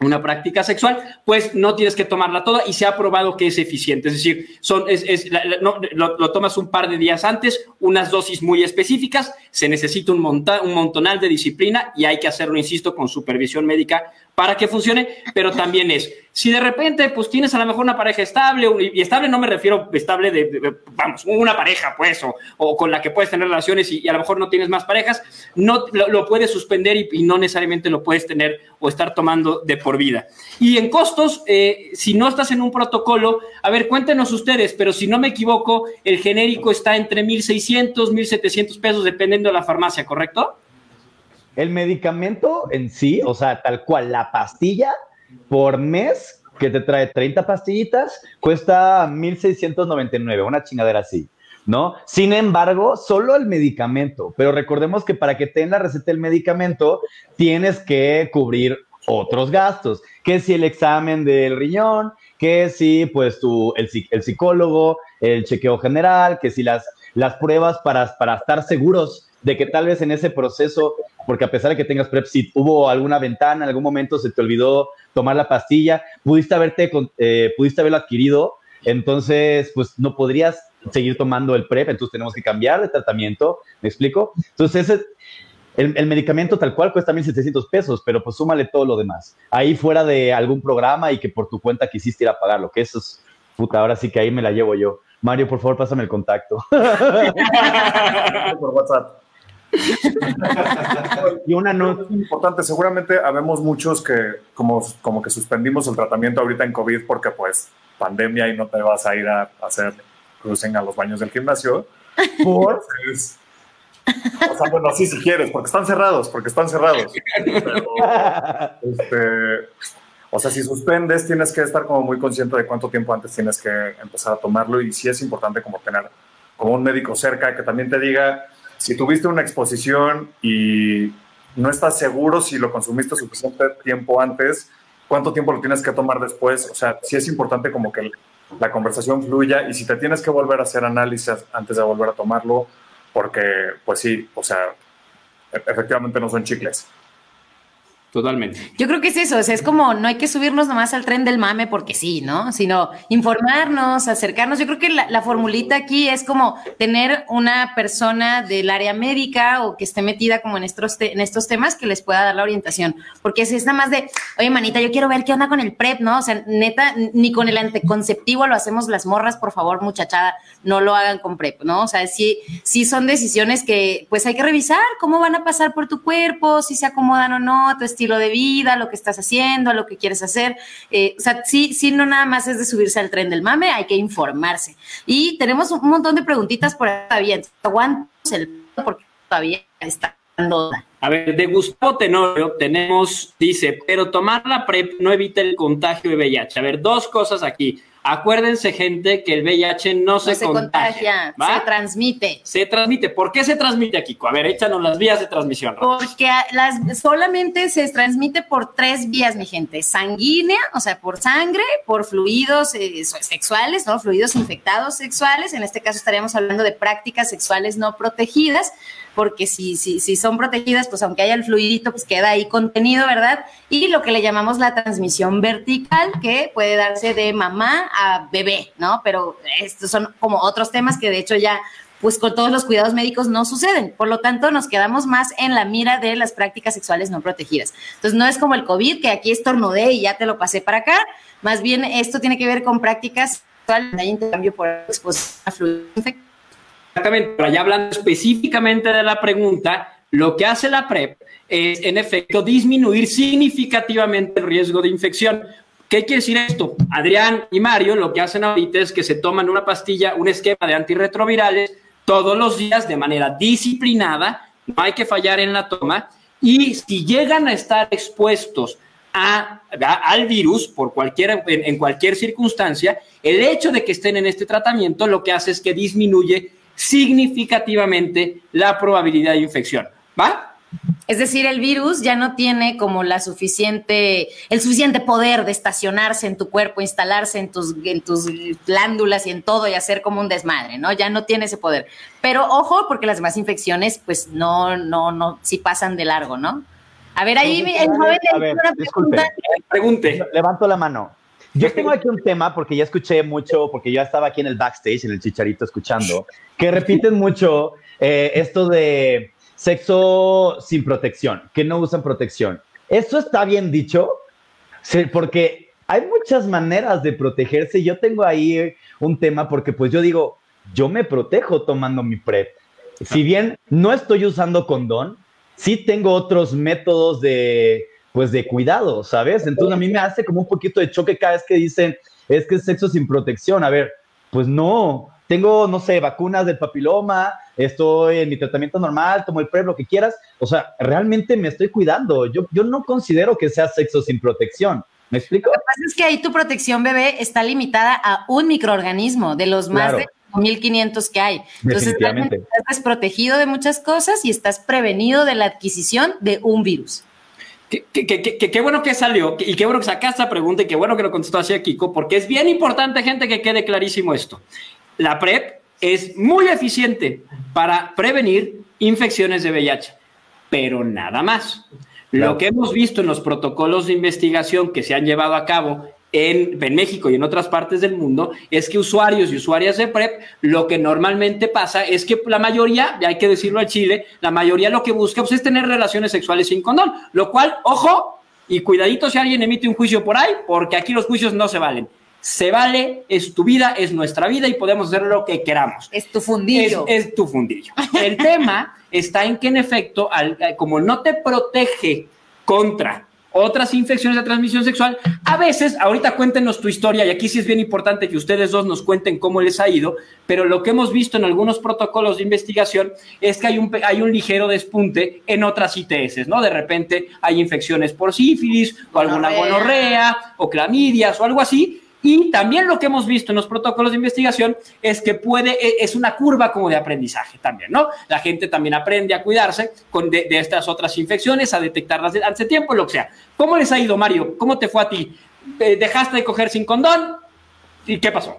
una práctica sexual, pues no tienes que tomarla toda y se ha probado que es eficiente. Es decir, son, es, es- la- no, lo, lo tomas un par de días antes, unas dosis muy específicas, se necesita un, monta- un montonal de disciplina y hay que hacerlo, insisto, con supervisión médica para que funcione, pero también es, si de repente pues tienes a lo mejor una pareja estable, y estable no me refiero estable de, vamos, una pareja pues, o, o con la que puedes tener relaciones y, a lo mejor no tienes más parejas, no lo, lo puedes suspender y, y no necesariamente lo puedes tener o estar tomando de por vida. Y en costos, eh, si no estás en un protocolo, a ver, cuéntenos ustedes, pero si no me equivoco, el genérico está entre 1.600, 1.700 pesos dependiendo de la farmacia, ¿correcto? El medicamento en sí, o sea, tal cual, la pastilla por mes que te trae 30 pastillitas cuesta 1,699, una chingadera así, ¿no? Sin embargo, solo el medicamento, pero recordemos que para que te den la receta del medicamento tienes que cubrir otros gastos, que si el examen del riñón, que si pues el, el psicólogo, el chequeo general, que si las, las pruebas para, para estar seguros de que tal vez en ese proceso, porque a pesar de que tengas PrEP, si hubo alguna ventana, en algún momento se te olvidó tomar la pastilla, pudiste, haberte, eh, pudiste haberlo adquirido, entonces pues no podrías seguir tomando el PrEP, entonces tenemos que cambiar de tratamiento, ¿me explico? Entonces ese, el, el medicamento tal cual cuesta 1.700 pesos, pero pues súmale todo lo demás. Ahí fuera de algún programa y que por tu cuenta quisiste ir a pagarlo, que eso es, puta, ahora sí que ahí me la llevo yo. Mario, por favor, pásame el contacto. Por WhatsApp. y una nota importante, seguramente habemos muchos que como, como que suspendimos el tratamiento ahorita en COVID porque pues pandemia y no te vas a ir a hacer cruising a los baños del gimnasio. ¿Por? Entonces, o sea, bueno, sí, si quieres, porque están cerrados, porque están cerrados. Pero, este, o sea, si suspendes, tienes que estar como muy consciente de cuánto tiempo antes tienes que empezar a tomarlo y sí es importante como tener como un médico cerca que también te diga si tuviste una exposición y no estás seguro si lo consumiste suficiente tiempo antes, cuánto tiempo lo tienes que tomar después. O sea, sí es importante como que la conversación fluya y si te tienes que volver a hacer análisis antes de volver a tomarlo, porque pues sí, o sea, e- efectivamente no son chicles. Totalmente. Yo creo que es eso, o sea, es como no hay que subirnos nomás al tren del mame porque sí, ¿no? Sino informarnos, acercarnos. Yo creo que la, la formulita aquí es como tener una persona del área médica o que esté metida como en estos, en estos temas que les pueda dar la orientación. Porque si es nada más de, oye, manita, yo quiero ver qué onda con el PrEP, ¿no? O sea, neta, ni con el anticonceptivo lo hacemos las morras, por favor, muchachada, no lo hagan con PrEP, ¿no? O sea, sí, sí son decisiones que pues hay que revisar cómo van a pasar por tu cuerpo, si se acomodan o no tu estilo de vida, lo que estás haciendo, lo que quieres hacer. Eh, o sea, sí, sí, no nada más es de subirse al tren del mame, hay que informarse. Y tenemos un montón de preguntitas por ahí todavía. Aguantamos el porque todavía está dando A ver, de Gustavo Tenorio tenemos, dice, pero tomar la PrEP no evita el contagio de VIH. A ver, dos cosas aquí. Acuérdense, gente, que el VIH no, no se, se contagia. contagia, ¿va? se transmite. Se transmite. ¿Por qué se transmite, Kiko? A ver, échanos las vías de transmisión. Porque las, solamente se transmite por tres vías, mi gente. Sanguínea, o sea, por sangre, por fluidos eh, sexuales, ¿no? Fluidos infectados sexuales. En este caso estaríamos hablando de prácticas sexuales no protegidas, porque si, si, si son protegidas, pues aunque haya el fluidito, pues queda ahí contenido, ¿verdad? Y lo que le llamamos la transmisión vertical, que puede darse de mamá a bebé, ¿no? Pero estos son como otros temas que de hecho ya pues con todos los cuidados médicos no suceden. Por lo tanto, nos quedamos más en la mira de las prácticas sexuales no protegidas. Entonces, no es como el COVID, que aquí estornudé y ya te lo pasé para acá. Más bien, esto tiene que ver con prácticas sexuales, hay intercambio por exposición a fluidos. Exactamente, pero ya hablando específicamente de la pregunta, lo que hace la PrEP es, en efecto, disminuir significativamente el riesgo de infección. ¿Qué quiere decir esto? Adrián y Mario lo que hacen ahorita es que se toman una pastilla, un esquema de antirretrovirales todos los días de manera disciplinada, no hay que fallar en la toma, y si llegan a estar expuestos al virus por cualquier, en, en cualquier circunstancia, el hecho de que estén en este tratamiento lo que hace es que disminuye significativamente la probabilidad de infección. ¿Va? Es decir, el virus ya no tiene como la suficiente, el suficiente poder de estacionarse en tu cuerpo, instalarse en tus, en tus glándulas y en todo y hacer como un desmadre, ¿no? Ya no tiene ese poder. Pero ojo, porque las demás infecciones, pues no, no, no, sí pasan de largo, ¿no? A ver, ahí el joven le una disculpe. Pregunte. Levanto la mano. Yo tengo aquí un tema porque ya escuché mucho, porque yo estaba aquí en el backstage, en el chicharito, escuchando, que repiten mucho eh, esto de sexo sin protección, que no usan protección. ¿Eso está bien dicho? Sí, porque hay muchas maneras de protegerse. Yo tengo ahí un tema porque pues yo digo, yo me protejo tomando mi PrEP. Si bien no estoy usando condón, sí tengo otros métodos de, pues, de cuidado, ¿sabes? Entonces a mí me hace como un poquito de choque cada vez que dicen, es que es sexo sin protección. A ver, pues no, tengo, no sé, vacunas del papiloma, estoy en mi tratamiento normal, tomo el PrEP, lo que quieras. O sea, realmente me estoy cuidando. Yo, yo no considero que sea sexo sin protección. ¿Me explico? Lo que pasa es que ahí tu protección bebé está limitada a un microorganismo de los más Claro. de 1500 que hay. Entonces, realmente estás desprotegido de muchas cosas y estás prevenido de la adquisición de un virus. Qué, qué- qué- qué- qué bueno que salió y qué bueno que sacaste esta pregunta y qué bueno que lo contestó así a Kiko, porque es bien importante, gente, que quede clarísimo esto. La PrEP es muy eficiente para prevenir infecciones de VIH, pero nada más. Lo que hemos visto en los protocolos de investigación que se han llevado a cabo en, en México y en otras partes del mundo es que usuarios y usuarias de PrEP, lo que normalmente pasa es que la mayoría, y hay que decirlo al Chile, la mayoría lo que busca pues, es tener relaciones sexuales sin condón, lo cual, ojo, y cuidadito si alguien emite un juicio por ahí, porque aquí los juicios no se valen. Se vale, es tu vida, es nuestra vida y podemos hacer lo que queramos. Es tu fundillo. Es, es tu fundillo. El tema está en que, en efecto, al- como no te protege contra otras infecciones de transmisión sexual, a veces, ahorita cuéntenos tu historia, y aquí sí es bien importante que ustedes dos nos cuenten cómo les ha ido, pero lo que hemos visto en algunos protocolos de investigación es que hay un, hay un ligero despunte en otras ITS, ¿no? De repente hay infecciones por sífilis, o alguna Gonorrea. gonorrea, o clamidias, o algo así, y también lo que hemos visto en los protocolos de investigación es que puede, e- es una curva como de aprendizaje también, ¿no? La gente también aprende a cuidarse con de, estas otras infecciones, a detectarlas de- hace tiempo, lo que sea. ¿Cómo les ha ido, Mario? ¿Cómo te fue a ti? Eh, ¿Dejaste de coger sin condón? ¿Y qué pasó?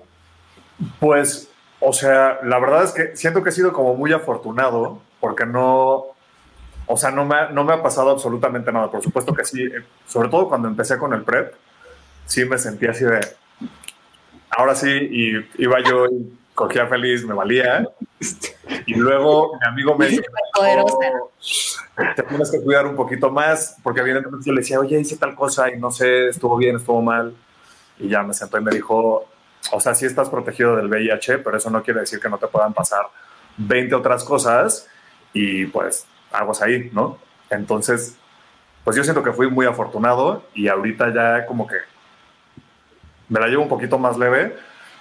Pues, o sea, la verdad es que siento que he sido como muy afortunado porque no, O sea, no me, ha- no me ha pasado absolutamente nada. Por supuesto que sí. eh, Sobre todo cuando empecé con el PrEP, sí me sentía así de... Ahora sí, y iba yo y cogía feliz, me valía. Y luego mi amigo me dijo, te tienes que cuidar un poquito más, porque evidentemente yo le decía, oye, hice tal cosa y no sé, estuvo bien, estuvo mal. Y ya me sentó y me dijo, o sea, sí estás protegido del VIH, pero eso no quiere decir que no te puedan pasar 20 otras cosas y pues aguas ahí, ¿no? Entonces, pues yo siento que fui muy afortunado y ahorita ya como que me la llevo un poquito más leve.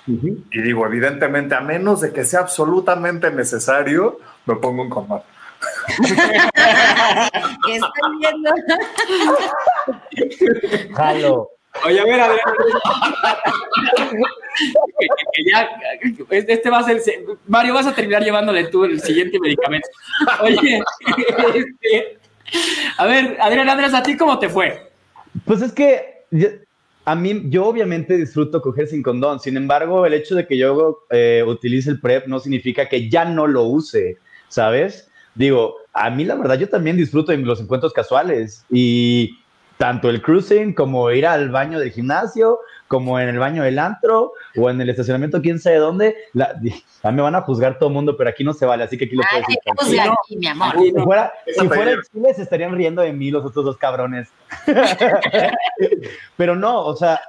Y digo, evidentemente, a menos de que sea absolutamente necesario, me pongo un condón. ¿Qué están viendo? Jalo. Oye, a ver, a ver. que, que- que ya, este va a ser. Mario, vas a terminar llevándole tú el siguiente medicamento. Oye, este, a ver, Adrián Andrés, ¿a ti cómo te fue? Pues es que yo- a mí, yo obviamente disfruto coger sin condón. Sin embargo, el hecho de que yo eh, utilice el PrEP no significa que ya no lo use, ¿sabes? Digo, a mí la verdad yo también disfruto en los encuentros casuales y tanto el cruising como ir al baño del gimnasio, como en el baño del antro o en el estacionamiento quién sabe dónde, la, a mí me van a juzgar todo el mundo, pero aquí no se vale, así que aquí lo puedo decir. Pues mi amor. Si fuera, si fuera Chile, se estarían riendo de mí los otros dos cabrones. Pero no, o sea,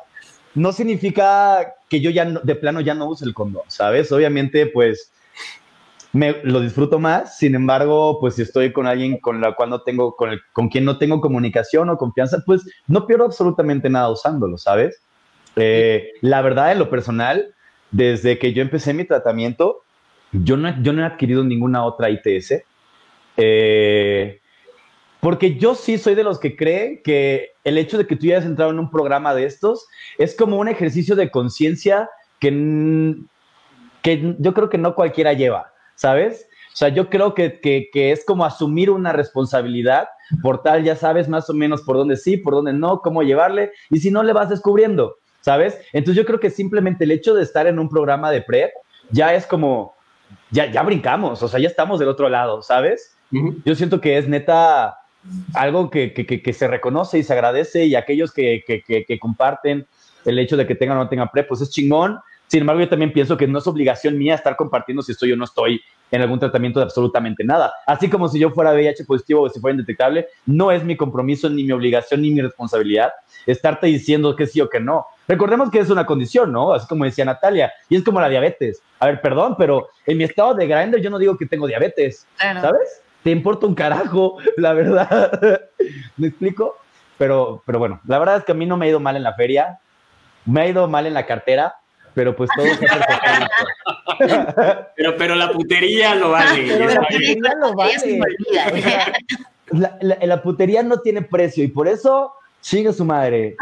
no significa que yo ya no- de plano ya no use el condón, ¿sabes? Obviamente, pues me lo disfruto más. Sin embargo, pues si estoy con alguien con la cual no tengo, con, el- con quien no tengo comunicación o confianza, pues no pierdo absolutamente nada usándolo, ¿sabes? Eh, la verdad, en lo personal, desde que yo empecé mi tratamiento, yo no, yo no he adquirido ninguna otra ITS. Eh, porque yo sí soy de los que cree que el hecho de que tú ya hayas entrado en un programa de estos es como un ejercicio de conciencia que, que yo creo que no cualquiera lleva, ¿sabes? O sea, yo creo que, que- que es como asumir una responsabilidad, por tal ya sabes más o menos por dónde sí, por dónde no, cómo llevarle, y si no le vas descubriendo, ¿sabes? Entonces yo creo que simplemente el hecho de estar en un programa de PrEP ya es como, ya, ya brincamos, o sea, ya estamos del otro lado, ¿sabes? Yo siento que es neta algo que, que- se reconoce y se agradece y aquellos que, que- que- que comparten el hecho de que tengan o no tengan PrEP, pues es chingón. Sin embargo, yo también pienso que no es obligación mía estar compartiendo si estoy o no estoy en algún tratamiento de absolutamente nada. Así como si yo fuera VIH positivo o si fuera indetectable, no es mi compromiso, ni mi obligación, ni mi responsabilidad estarte diciendo que sí o que no. Recordemos que es una condición, ¿no? Así como decía Natalia, y es como la diabetes. A ver, perdón, pero en mi estado de grinder yo no digo que tengo diabetes, Claro. ¿sabes? Te importa un carajo, la verdad. ¿Me explico? Pero, pero bueno, la verdad es que a mí no me ha ido mal en la feria, me ha ido mal en la cartera, pero pues todo se hace Pero, pero la putería lo vale. Pero la putería lo vale. La, la- la putería no tiene precio y por eso sigue su madre.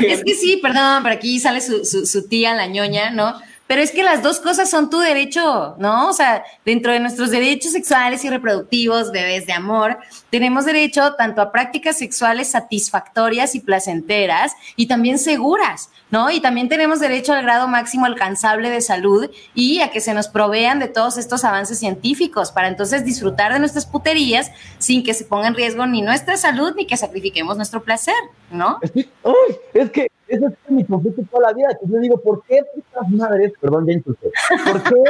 Es que sí, perdón, pero aquí sale su, su, su tía, la ñoña, ¿no? Pero es que las dos cosas son tu derecho, ¿no? O sea, dentro de nuestros derechos sexuales y reproductivos, bebés de amor, tenemos derecho tanto a prácticas sexuales satisfactorias y placenteras y también seguras, ¿no? Y también tenemos derecho al grado máximo alcanzable de salud y a que se nos provean de todos estos avances científicos para entonces disfrutar de nuestras puterías sin que se ponga en riesgo ni nuestra salud ni que sacrifiquemos nuestro placer, ¿no? Uy, es que ese es mi conflicto toda la vida. Que yo digo, ¿por qué putas madres? Perdón, ya insulté. ¿Por qué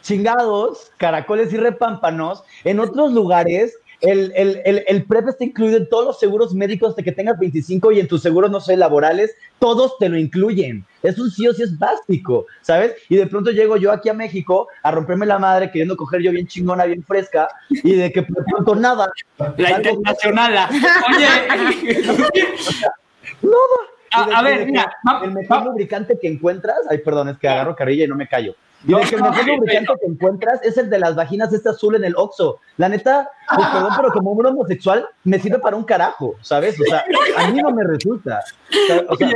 chingados, caracoles y repámpanos en otros lugares? El, el, el, el PrEP está incluido en todos los seguros médicos de que tengas 25 y en tus seguros, no sé, laborales, todos te lo incluyen. Es un sí o sí es básico, ¿sabes? Y de pronto llego yo aquí a México a romperme la madre queriendo coger yo bien chingona, bien fresca, y de que de pronto nada. La internacional. Oye, Nada. A- ver, mira, el mejor lubricante que encuentras, ay, perdón, es que agarro carrilla y no me callo. No, que el mejor lubricante que encuentras es el de las vaginas este azul en el Oxxo. La neta, pues perdón, pero como un homosexual me sirve para un carajo, ¿sabes? O sea, a mí no me resulta. O sea,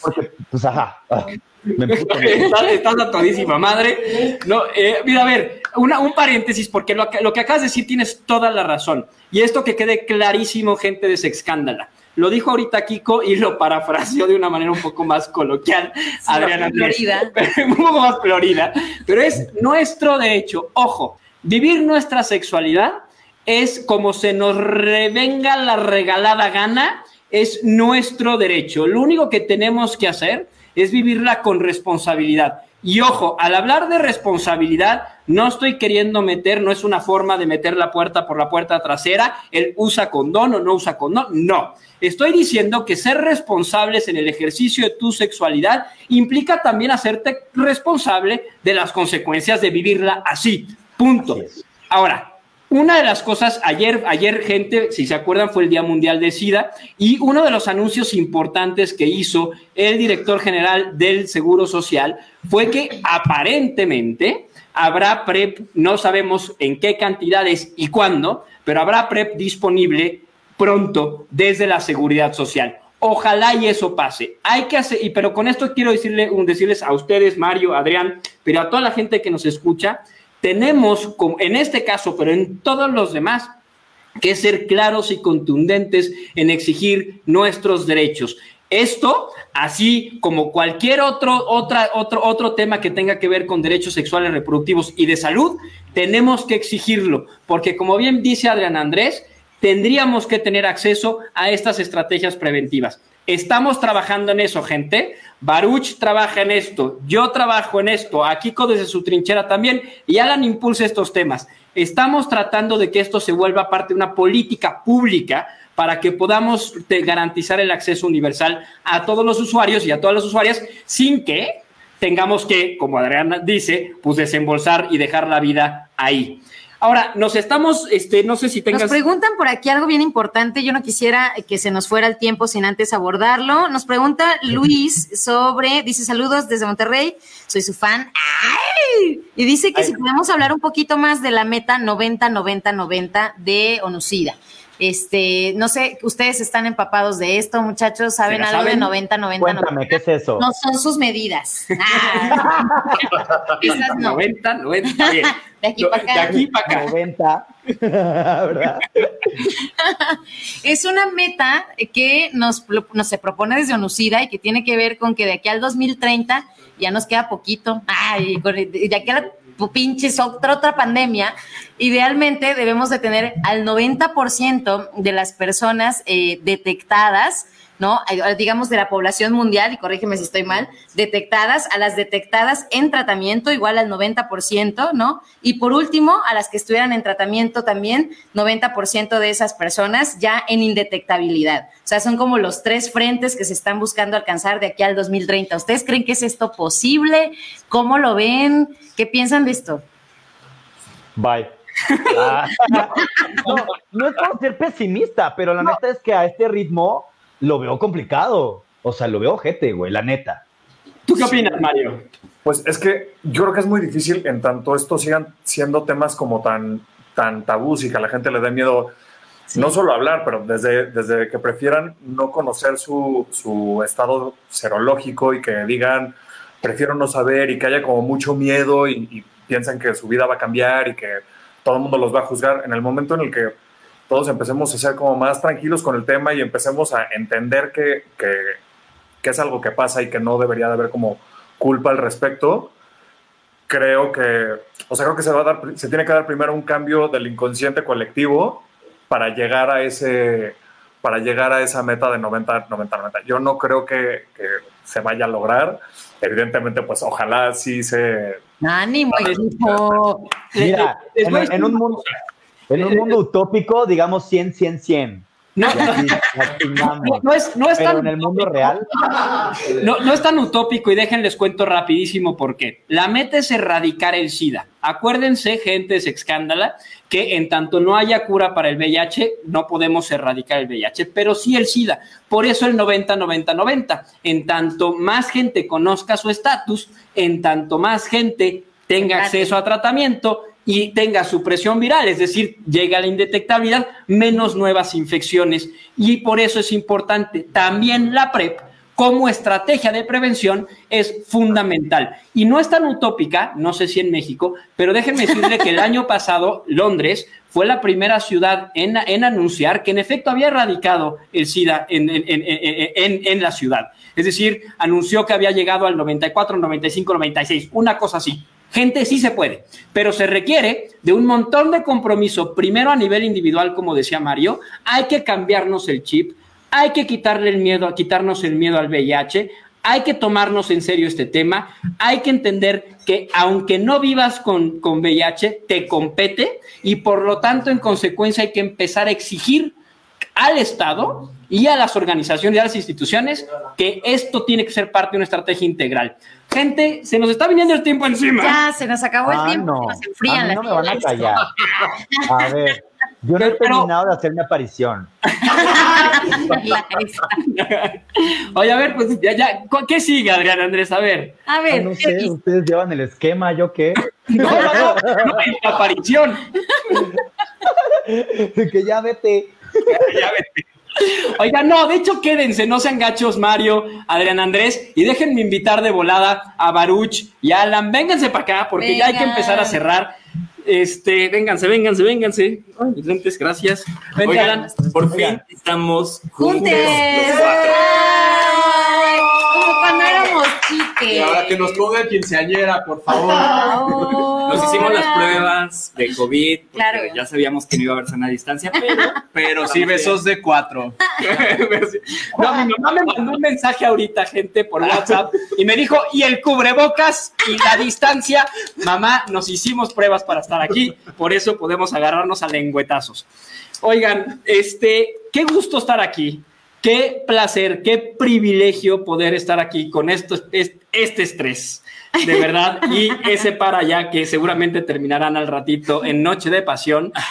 porque, pues ajá. Me estás, estás a todísima madre. No, eh, mira, a ver, una- un paréntesis, porque lo, que- lo que acabas de decir tienes toda la razón. Y esto que quede clarísimo, gente de Sexcándala. Lo dijo ahorita Kiko y lo parafraseó de una manera un poco más coloquial, Adrián Andrés. florida. un poco más florida. Pero es nuestro derecho. Ojo, Vivir nuestra sexualidad es como se nos revenga la regalada gana, es nuestro derecho. Lo único que tenemos que hacer es vivirla con responsabilidad. Y ojo, al hablar de responsabilidad, no estoy queriendo meter, no es una forma de meter la puerta por la puerta trasera, él usa condón o no usa condón, no. Estoy diciendo que ser responsables en el ejercicio de tu sexualidad implica también hacerte responsable de las consecuencias de vivirla así. Punto. Ahora, una de las cosas, ayer, ayer, gente, si se acuerdan, fue el Día Mundial de SIDA y uno de los anuncios importantes que hizo el director general del Seguro Social fue que aparentemente habrá PrEP, no sabemos en qué cantidades y cuándo, pero habrá PrEP disponible pronto desde la Seguridad Social. Ojalá y eso pase. Hay que hacer, y pero con esto quiero decirle, decirles a ustedes, Mario, Adrián, pero a toda la gente que nos escucha, tenemos, en este caso, pero en todos los demás, que ser claros y contundentes en exigir nuestros derechos. Esto, así como cualquier otro, otra, otro, otro tema que tenga que ver con derechos sexuales reproductivos y de salud, tenemos que exigirlo, porque como bien dice Adrián Andrés, tendríamos que tener acceso a estas estrategias preventivas. Estamos trabajando en eso, gente. Baruch trabaja en esto, yo trabajo en esto, Akiko desde su trinchera también, y Alan impulsa estos temas. Estamos tratando de que esto se vuelva parte de una política pública para que podamos garantizar el acceso universal a todos los usuarios y a todas las usuarias sin que tengamos que, como Adriana dice, pues desembolsar y dejar la vida ahí. Ahora, nos estamos, este, no sé si tengas. Nos preguntan por aquí algo bien importante. Yo no quisiera que se nos fuera el tiempo sin antes abordarlo. Nos pregunta Luis sobre, dice saludos desde Monterrey, soy su fan. ¡Ay! Y dice que si podemos hablar un poquito más de la meta 90-90-90 de Onucida. Este, no sé, ustedes están empapados de esto, muchachos, ¿saben ¿Sí algo saben? de 90, 90, Cuéntame, ¿qué es eso? No son sus medidas. Ah, esas no. 90, 90, bien. De aquí para acá. De aquí para acá. 90. ¿verdad? Es una meta que nos, nos se propone desde Onucida y que tiene que ver con que de aquí al 2030 ya nos queda poquito. Ay, de aquí a la pinches otra, otra pandemia, idealmente debemos de tener al 90% de las personas eh, detectadas, ¿no? Digamos de la población mundial, y corrígeme si estoy mal, detectadas, a las detectadas en tratamiento, igual al 90%, ¿no? Y por último, a las que estuvieran en tratamiento también, 90% de esas personas ya en indetectabilidad. O sea, son como los tres frentes que se están buscando alcanzar de aquí al 2030. ¿Ustedes creen que es esto posible? ¿Cómo lo ven? ¿Qué piensan de esto? Bye. Ah, no, no es por ser pesimista, pero la neta es que a este ritmo lo veo complicado. O sea, lo veo ojete, güey, la neta. ¿Tú qué opinas, Mario? Pues es que yo creo que es muy difícil en tanto estos sigan siendo temas como tan, tan tabús y que a la gente le dé miedo no solo hablar, pero desde, desde que prefieran no conocer su, su estado serológico y que digan, prefiero no saber y que haya como mucho miedo y, y piensan que su vida va a cambiar y que todo el mundo los va a juzgar. En el momento en el que todos empecemos a ser como más tranquilos con el tema y empecemos a entender que, que, que es algo que pasa y que no debería de haber como culpa al respecto, creo que, o sea, creo que se va a dar, se tiene que dar primero un cambio del inconsciente colectivo para llegar a ese, para llegar a esa meta de 90, 90, 90. Yo no creo que, que se vaya a lograr. Evidentemente, pues ojalá sí se... ¡Ánimo, equipo! En, en un mundo, en un mundo utópico, digamos 100, 100, 100. No, así. No, no es, no es Pero tan en el mundo real, No, no es tan utópico y déjenles cuento rapidísimo por qué. La meta es erradicar el SIDA. Acuérdense, gente, es escándala, que en tanto no haya cura para el VIH, no podemos erradicar el VIH, pero sí el SIDA. Por eso el 90-90-90. En tanto más gente conozca su estatus, en tanto más gente tenga acceso a tratamiento y tenga supresión viral, es decir, llega a la indetectabilidad, menos nuevas infecciones. Y por eso es importante también la PrEP como estrategia de prevención es fundamental. Y no es tan utópica, no sé si en México, pero déjenme decirle que el año pasado Londres fue la primera ciudad en, en anunciar que en efecto había erradicado el SIDA en, en- en- la ciudad. Es decir, anunció que había llegado al 94, 95, 96, una cosa así. Gente, sí se puede, pero se requiere de un montón de compromiso, primero a nivel individual, como decía Mario, hay que cambiarnos el chip, hay que quitarle el miedo, quitarnos el miedo al VIH, hay que tomarnos en serio este tema, hay que entender que aunque no vivas con, con VIH, te compete y por lo tanto, en consecuencia, hay que empezar a exigir al Estado y a las organizaciones y a las instituciones que esto tiene que ser parte de una estrategia integral. Gente, se nos está viniendo el tiempo encima. Ya, se nos acabó el Ah, tiempo. no. Se nos enfrían A mí las no me van a callar. A ver, yo no he terminado de hacer mi aparición. Oye, a ver, pues ya, ya, ¿cu- ¿qué sigue, Adrián Andrés? A ver. A Ah, no sé, ustedes llevan el esquema, ¿yo qué? No, no, no, no, en tu aparición. que ya vete. Ya vete. Oiga, no, de hecho quédense, no sean gachos Mario, Adrián Andrés, y déjenme invitar de volada a Baruch y a Alan. Vénganse para acá, porque ya hay que empezar a cerrar. Este, vénganse, vénganse, vénganse. Ay, mis lentes, gracias. Vente, Oigan, Alan. por fin estamos juntos Juntes. los cuatro. Ay, Como cuando chiques. Y ahora que nos pongan quinceañera, por favor. Nos hicimos las pruebas de COVID, porque Claro. ya sabíamos que no iba a haber sana distancia, pero, Pero sí, besos de cuatro. No, mi mamá me mandó un mensaje ahorita, gente, por WhatsApp, y me dijo, ¿y el cubrebocas y la distancia? Mamá, nos hicimos pruebas para estar aquí, por eso podemos agarrarnos a lengüetazos. Oigan, este, qué gusto estar aquí, qué placer, qué privilegio poder estar aquí con esto, es- este estrés. De verdad, y ese para allá que seguramente terminarán al ratito en Noche de Pasión.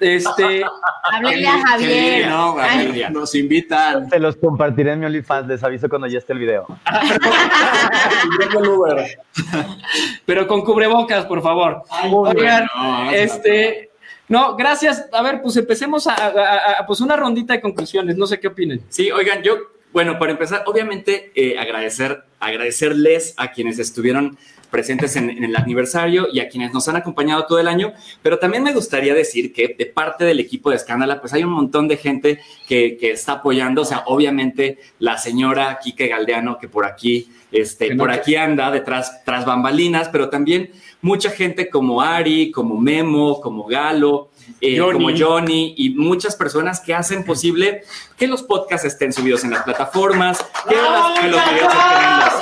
Este, Háblenle a Javier. Sí, no, Ay. nos invitan. Se los compartiré en mi OnlyFans, les aviso cuando ya esté el video. pero con cubrebocas, por favor. Oigan, bueno, este, no, gracias. A ver, pues empecemos a, a- a- pues una rondita de conclusiones. No sé qué opinen. Sí, oigan, yo, bueno, para empezar, obviamente eh, agradecer, agradecerles a quienes estuvieron presentes en, en el aniversario y a quienes nos han acompañado todo el año, pero también me gustaría decir que de parte del equipo de Escándala, pues hay un montón de gente que, que está apoyando, o sea, obviamente la señora Quique Galdeano, que por aquí, este, por aquí anda detrás, tras bambalinas, pero también mucha gente como Ari, como Memo, como Galo, eh, Johnny. como Johnny. Y muchas personas que hacen posible que los podcasts estén subidos en las plataformas, que, las- que los videos estén en las,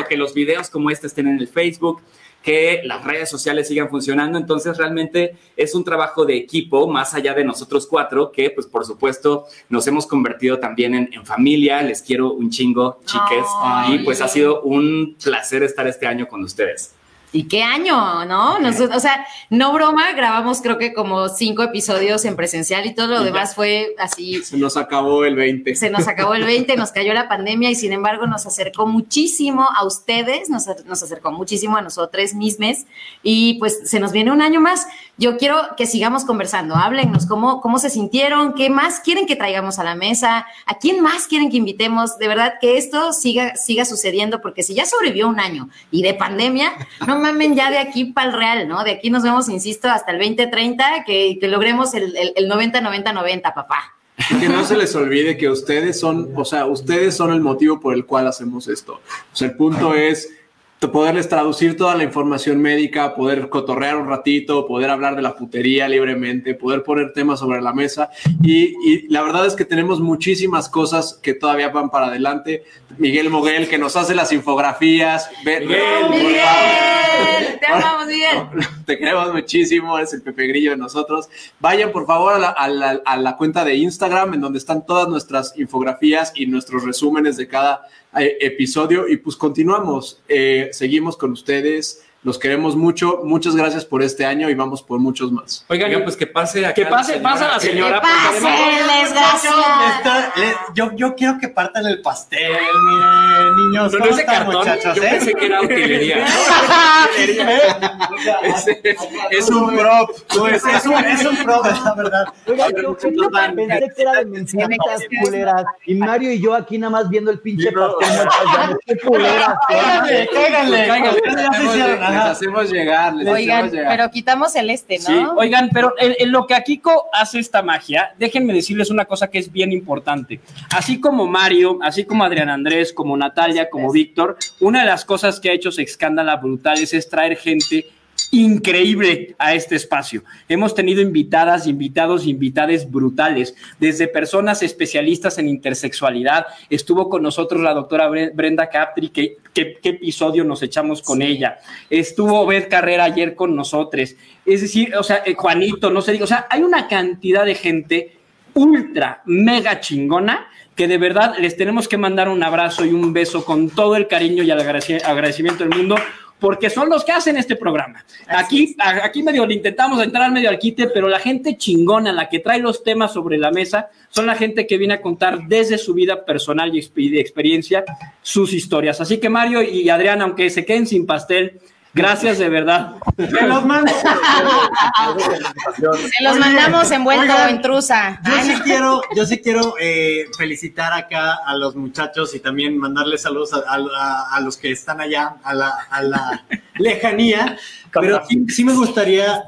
eh, que los videos como este estén en el Facebook, que las redes sociales sigan funcionando. Entonces, realmente es un trabajo de equipo, más allá de nosotros cuatro, que, pues, por supuesto, nos hemos convertido también en, en familia. Les quiero un chingo, chiques. Ay. Y pues ha sido un placer estar este año con ustedes. ¿Y qué año, no? Nos- o sea, no broma, grabamos creo que como cinco episodios en presencial y todo lo Y demás fue así. Se nos acabó el 20. Se nos acabó el 20, nos cayó la pandemia y sin embargo nos acercó muchísimo a ustedes, nos, nos acercó muchísimo a nosotros mismos y pues se nos viene un año más. Yo quiero que sigamos conversando, háblennos cómo, cómo se sintieron, qué más quieren que traigamos a la mesa, a quién más quieren que invitemos, de verdad que esto siga, siga sucediendo porque si ya sobrevivió un año y de pandemia, no mamen ya de aquí para el real, ¿no? De aquí nos vemos, insisto, hasta el 2030, que, que logremos el, el, el 90-90-90, papá. Y que no se les olvide que ustedes son, o sea, ustedes son el motivo por el cual hacemos esto. O sea, el punto es poderles traducir toda la información médica, poder cotorrear un ratito, poder hablar de la putería libremente, poder poner temas sobre la mesa. Y, y la verdad es que tenemos muchísimas cosas que todavía van para adelante. Miguel Moguel, que nos hace las infografías. Ve- Miguel, te amamos, Miguel. te queremos muchísimo, eres el Pepe Grillo de nosotros. Vayan por favor a la, a la- a la cuenta de Instagram en donde están todas nuestras infografías y nuestros resúmenes de cada episodio y pues continuamos, Eh, seguimos con ustedes, los queremos mucho, muchas gracias por este año y vamos por muchos más. Oigan, pues que pase acá Que pase, pasa la señora. Que pase, desgraciada. Yo, yo quiero que partan el pastel, miren, niños. No, no ¿Cómo es de están, cartón, muchachos? yo eh? pensé que era utilería. es, un prop, pues, es, un, es un prop, es la verdad. Oiga, A ver, yo pensé que era de mentiras culeras. Y Mario y yo aquí nada más viendo el pinche pastel. qué culeras. Cáiganle, cáiganle. Cáiganle. Hicieron hacemos llegar, les Oigan, hacemos llegar. pero quitamos el este, ¿no? Sí, oigan, pero en, en lo que Akiko hace esta magia, déjenme decirles una cosa que es bien importante. Así como Mario, así como Adrián Andrés, como Natalia, como Víctor, una de las cosas que ha hecho Sexcándala Brutales es traer gente increíble a este espacio. Hemos tenido invitadas, invitados, invitades brutales, desde personas especialistas en intersexualidad. Estuvo con nosotros la doctora Bre- Brenda que, que- qué episodio nos echamos con ella. Estuvo Beth Carrera ayer con nosotros. Es decir, o sea, eh, Juanito, no sé, digo, o sea, hay una cantidad de gente ultra, mega chingona que de verdad les tenemos que mandar un abrazo y un beso con todo el cariño y el agradeci- agradecimiento del mundo, porque son los que hacen este programa. Aquí, aquí medio le intentamos entrar medio al quite, pero la gente chingona, la que trae los temas sobre la mesa, son la gente que viene a contar desde su vida personal y de experiencia sus historias. Así que Mario y Adrián, aunque se queden sin pastel, gracias de verdad. Me los mando. Se los mandamos envuelto Oigan, en truza. Yo sí quiero, yo sí quiero eh, felicitar acá a los muchachos y también mandarles saludos a, a- a los que están allá, a la, a la lejanía. Pero sí, sí me gustaría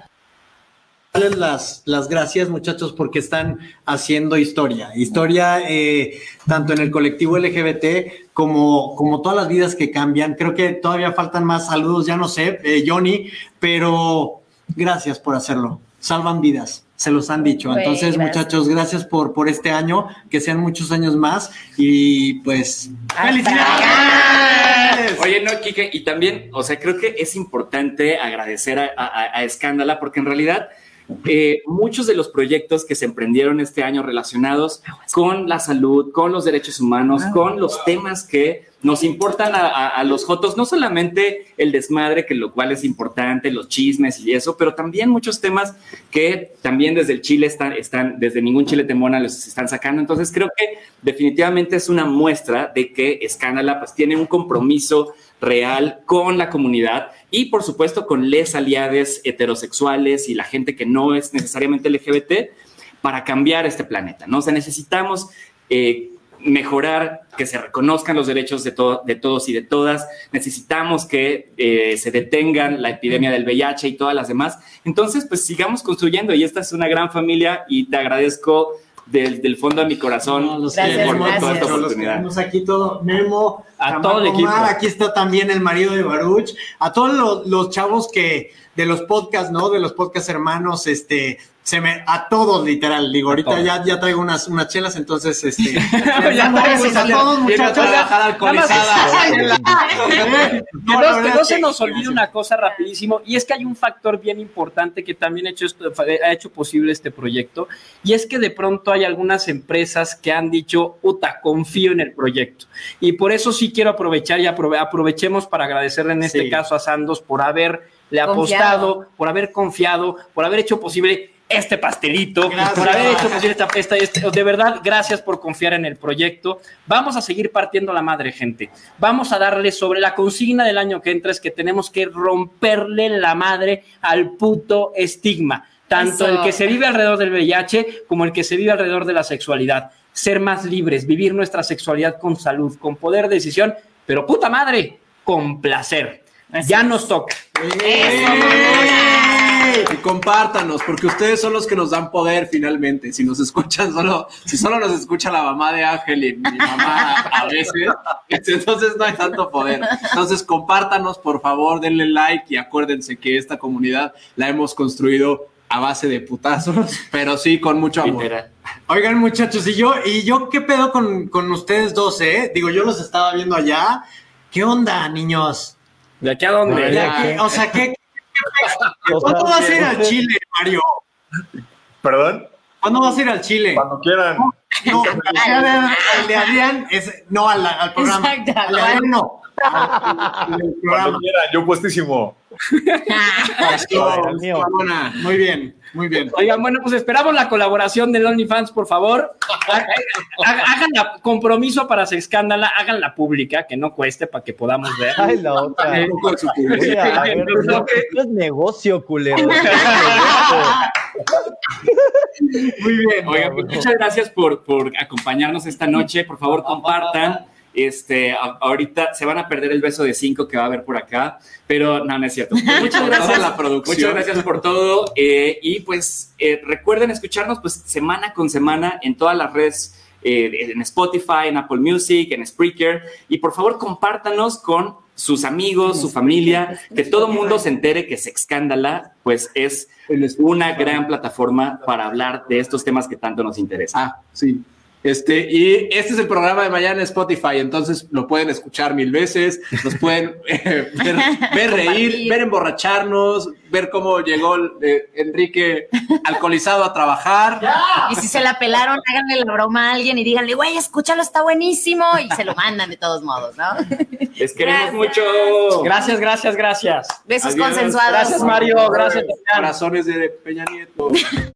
darles las, las gracias, muchachos, porque están haciendo historia. Historia eh, tanto en el colectivo LGBT como, como todas las vidas que cambian. Creo que todavía faltan más saludos, ya no sé, eh, Johnny, pero gracias por hacerlo. Salvan vidas, se los han dicho. Entonces, gracias. muchachos, gracias por, por este año, que sean muchos años más y pues ¡felicidades! Oye, no, Kike, y también, o sea, creo que es importante agradecer a, a- a Escándala porque en realidad eh, muchos de los proyectos que se emprendieron este año relacionados con la salud, con los derechos humanos, con los temas que nos importan a, a- a los jotos, no solamente el desmadre, que lo cual es importante, los chismes y eso, pero también muchos temas que también desde el Chile están, están desde ningún Chile Temona los están sacando. Entonces creo que definitivamente es una muestra de que Escándala pues tiene un compromiso real con la comunidad y por supuesto con les aliades heterosexuales y la gente que no es necesariamente LGBT para cambiar este planeta, ¿no? O sea, necesitamos eh, mejorar, que se reconozcan los derechos de, to- de todos y de todas, necesitamos que eh, se detengan la epidemia del VIH y todas las demás. Entonces, pues sigamos construyendo y esta es una gran familia y te agradezco del, del fondo de mi corazón Los queremos por mucho, toda esta oportunidad. aquí todo, Memo, A todo el equipo. Omar, Aquí está también el marido de Baruch, a todos los, los chavos que de los podcasts, ¿no? De los podcasts hermanos, este, se me, a todos literal, digo, ahorita todos. ya, ya traigo unas, unas chelas, entonces, este, Ya traes a todos muchachos, Que no, se nos olvide una cosa rapidísimo, y es que hay un factor bien importante que también ha hecho, esto- ha hecho posible este proyecto, y es que de pronto hay algunas empresas que han dicho, puta, confío en el proyecto. Y por eso sí quiero aprovechar y aprove- aprovechemos para agradecerle en este Sí. caso a Sandos por haberle Confiado. apostado, por haber confiado, por haber hecho posible este pastelito, Gracias. por haber hecho posible esta, esta- este- de verdad, gracias por confiar en el proyecto. Vamos a seguir partiendo la madre, gente. Vamos a darle sobre la consigna del año que entra, es que tenemos que romperle la madre al puto estigma. Tanto Eso. el que se vive alrededor del VIH como el que se vive alrededor de la sexualidad. Ser más libres, vivir nuestra sexualidad con salud, con poder de decisión, pero puta madre, con placer. Ya nos toca. Y compártanos, porque ustedes son los que nos dan poder finalmente. Si nos escuchan solo, si solo nos escucha la mamá de Ángel y mi mamá a veces, entonces no hay tanto poder. Entonces compártanos, por favor, denle like y acuérdense que esta comunidad la hemos construido a base de putazos, pero sí con mucho amor. Literal. Oigan, muchachos, y yo, y yo, ¿qué pedo con, con ustedes dos, eh? Digo, yo los estaba viendo allá. ¿Qué onda, niños? ¿De aquí a dónde? ¿De aquí? O sea, ¿qué, qué- qué- ¿cuándo vas a ir al Chile, Mario? ¿Perdón? ¿Cuándo vas a ir al Chile? Cuando quieran. No, al de Adrián, es, no al, al programa. Exacto. Al de Adrián no. Cuando quieran, yo puestísimo. Muy bien, muy bien. Oigan, bueno, pues esperamos la colaboración del OnlyFans, por favor. Ha- ha- Hagan la compromiso para se escándala, hagan la pública, que no cueste para que podamos ver. Ay, la otra. Eh, Oye, a ver, no, esto es negocio, culero. Muy bien. Oigan, pues, muchas gracias por, por acompañarnos esta noche. Por favor, compartan Este, a- ahorita se van a perder el beso de cinco que va a haber por acá, pero no, no es cierto. Muchas gracias la producción. Muchas gracias por todo. eh, y pues eh, recuerden escucharnos pues semana con semana en todas las redes, eh, en Spotify, en Apple Music, en Spreaker. Y por favor compártanos con sus amigos, su familia, que todo mundo se entere que Sexcándala pues es una gran plataforma para hablar de estos temas que tanto nos interesan. Ah, sí. Este, y este es el programa de mañana en Spotify, entonces lo pueden escuchar mil veces, nos pueden eh, ver, ver reír, ver emborracharnos, ver cómo llegó eh, Enrique alcoholizado a trabajar. Y si se la pelaron, háganle la broma a alguien y díganle, güey, escúchalo, está buenísimo. Y se lo mandan de todos modos, ¿no? Les queremos Gracias. mucho. Gracias, gracias, gracias. Besos Adiós. consensuados. Gracias, Mario. Gracias. Corazones de Peña Nieto.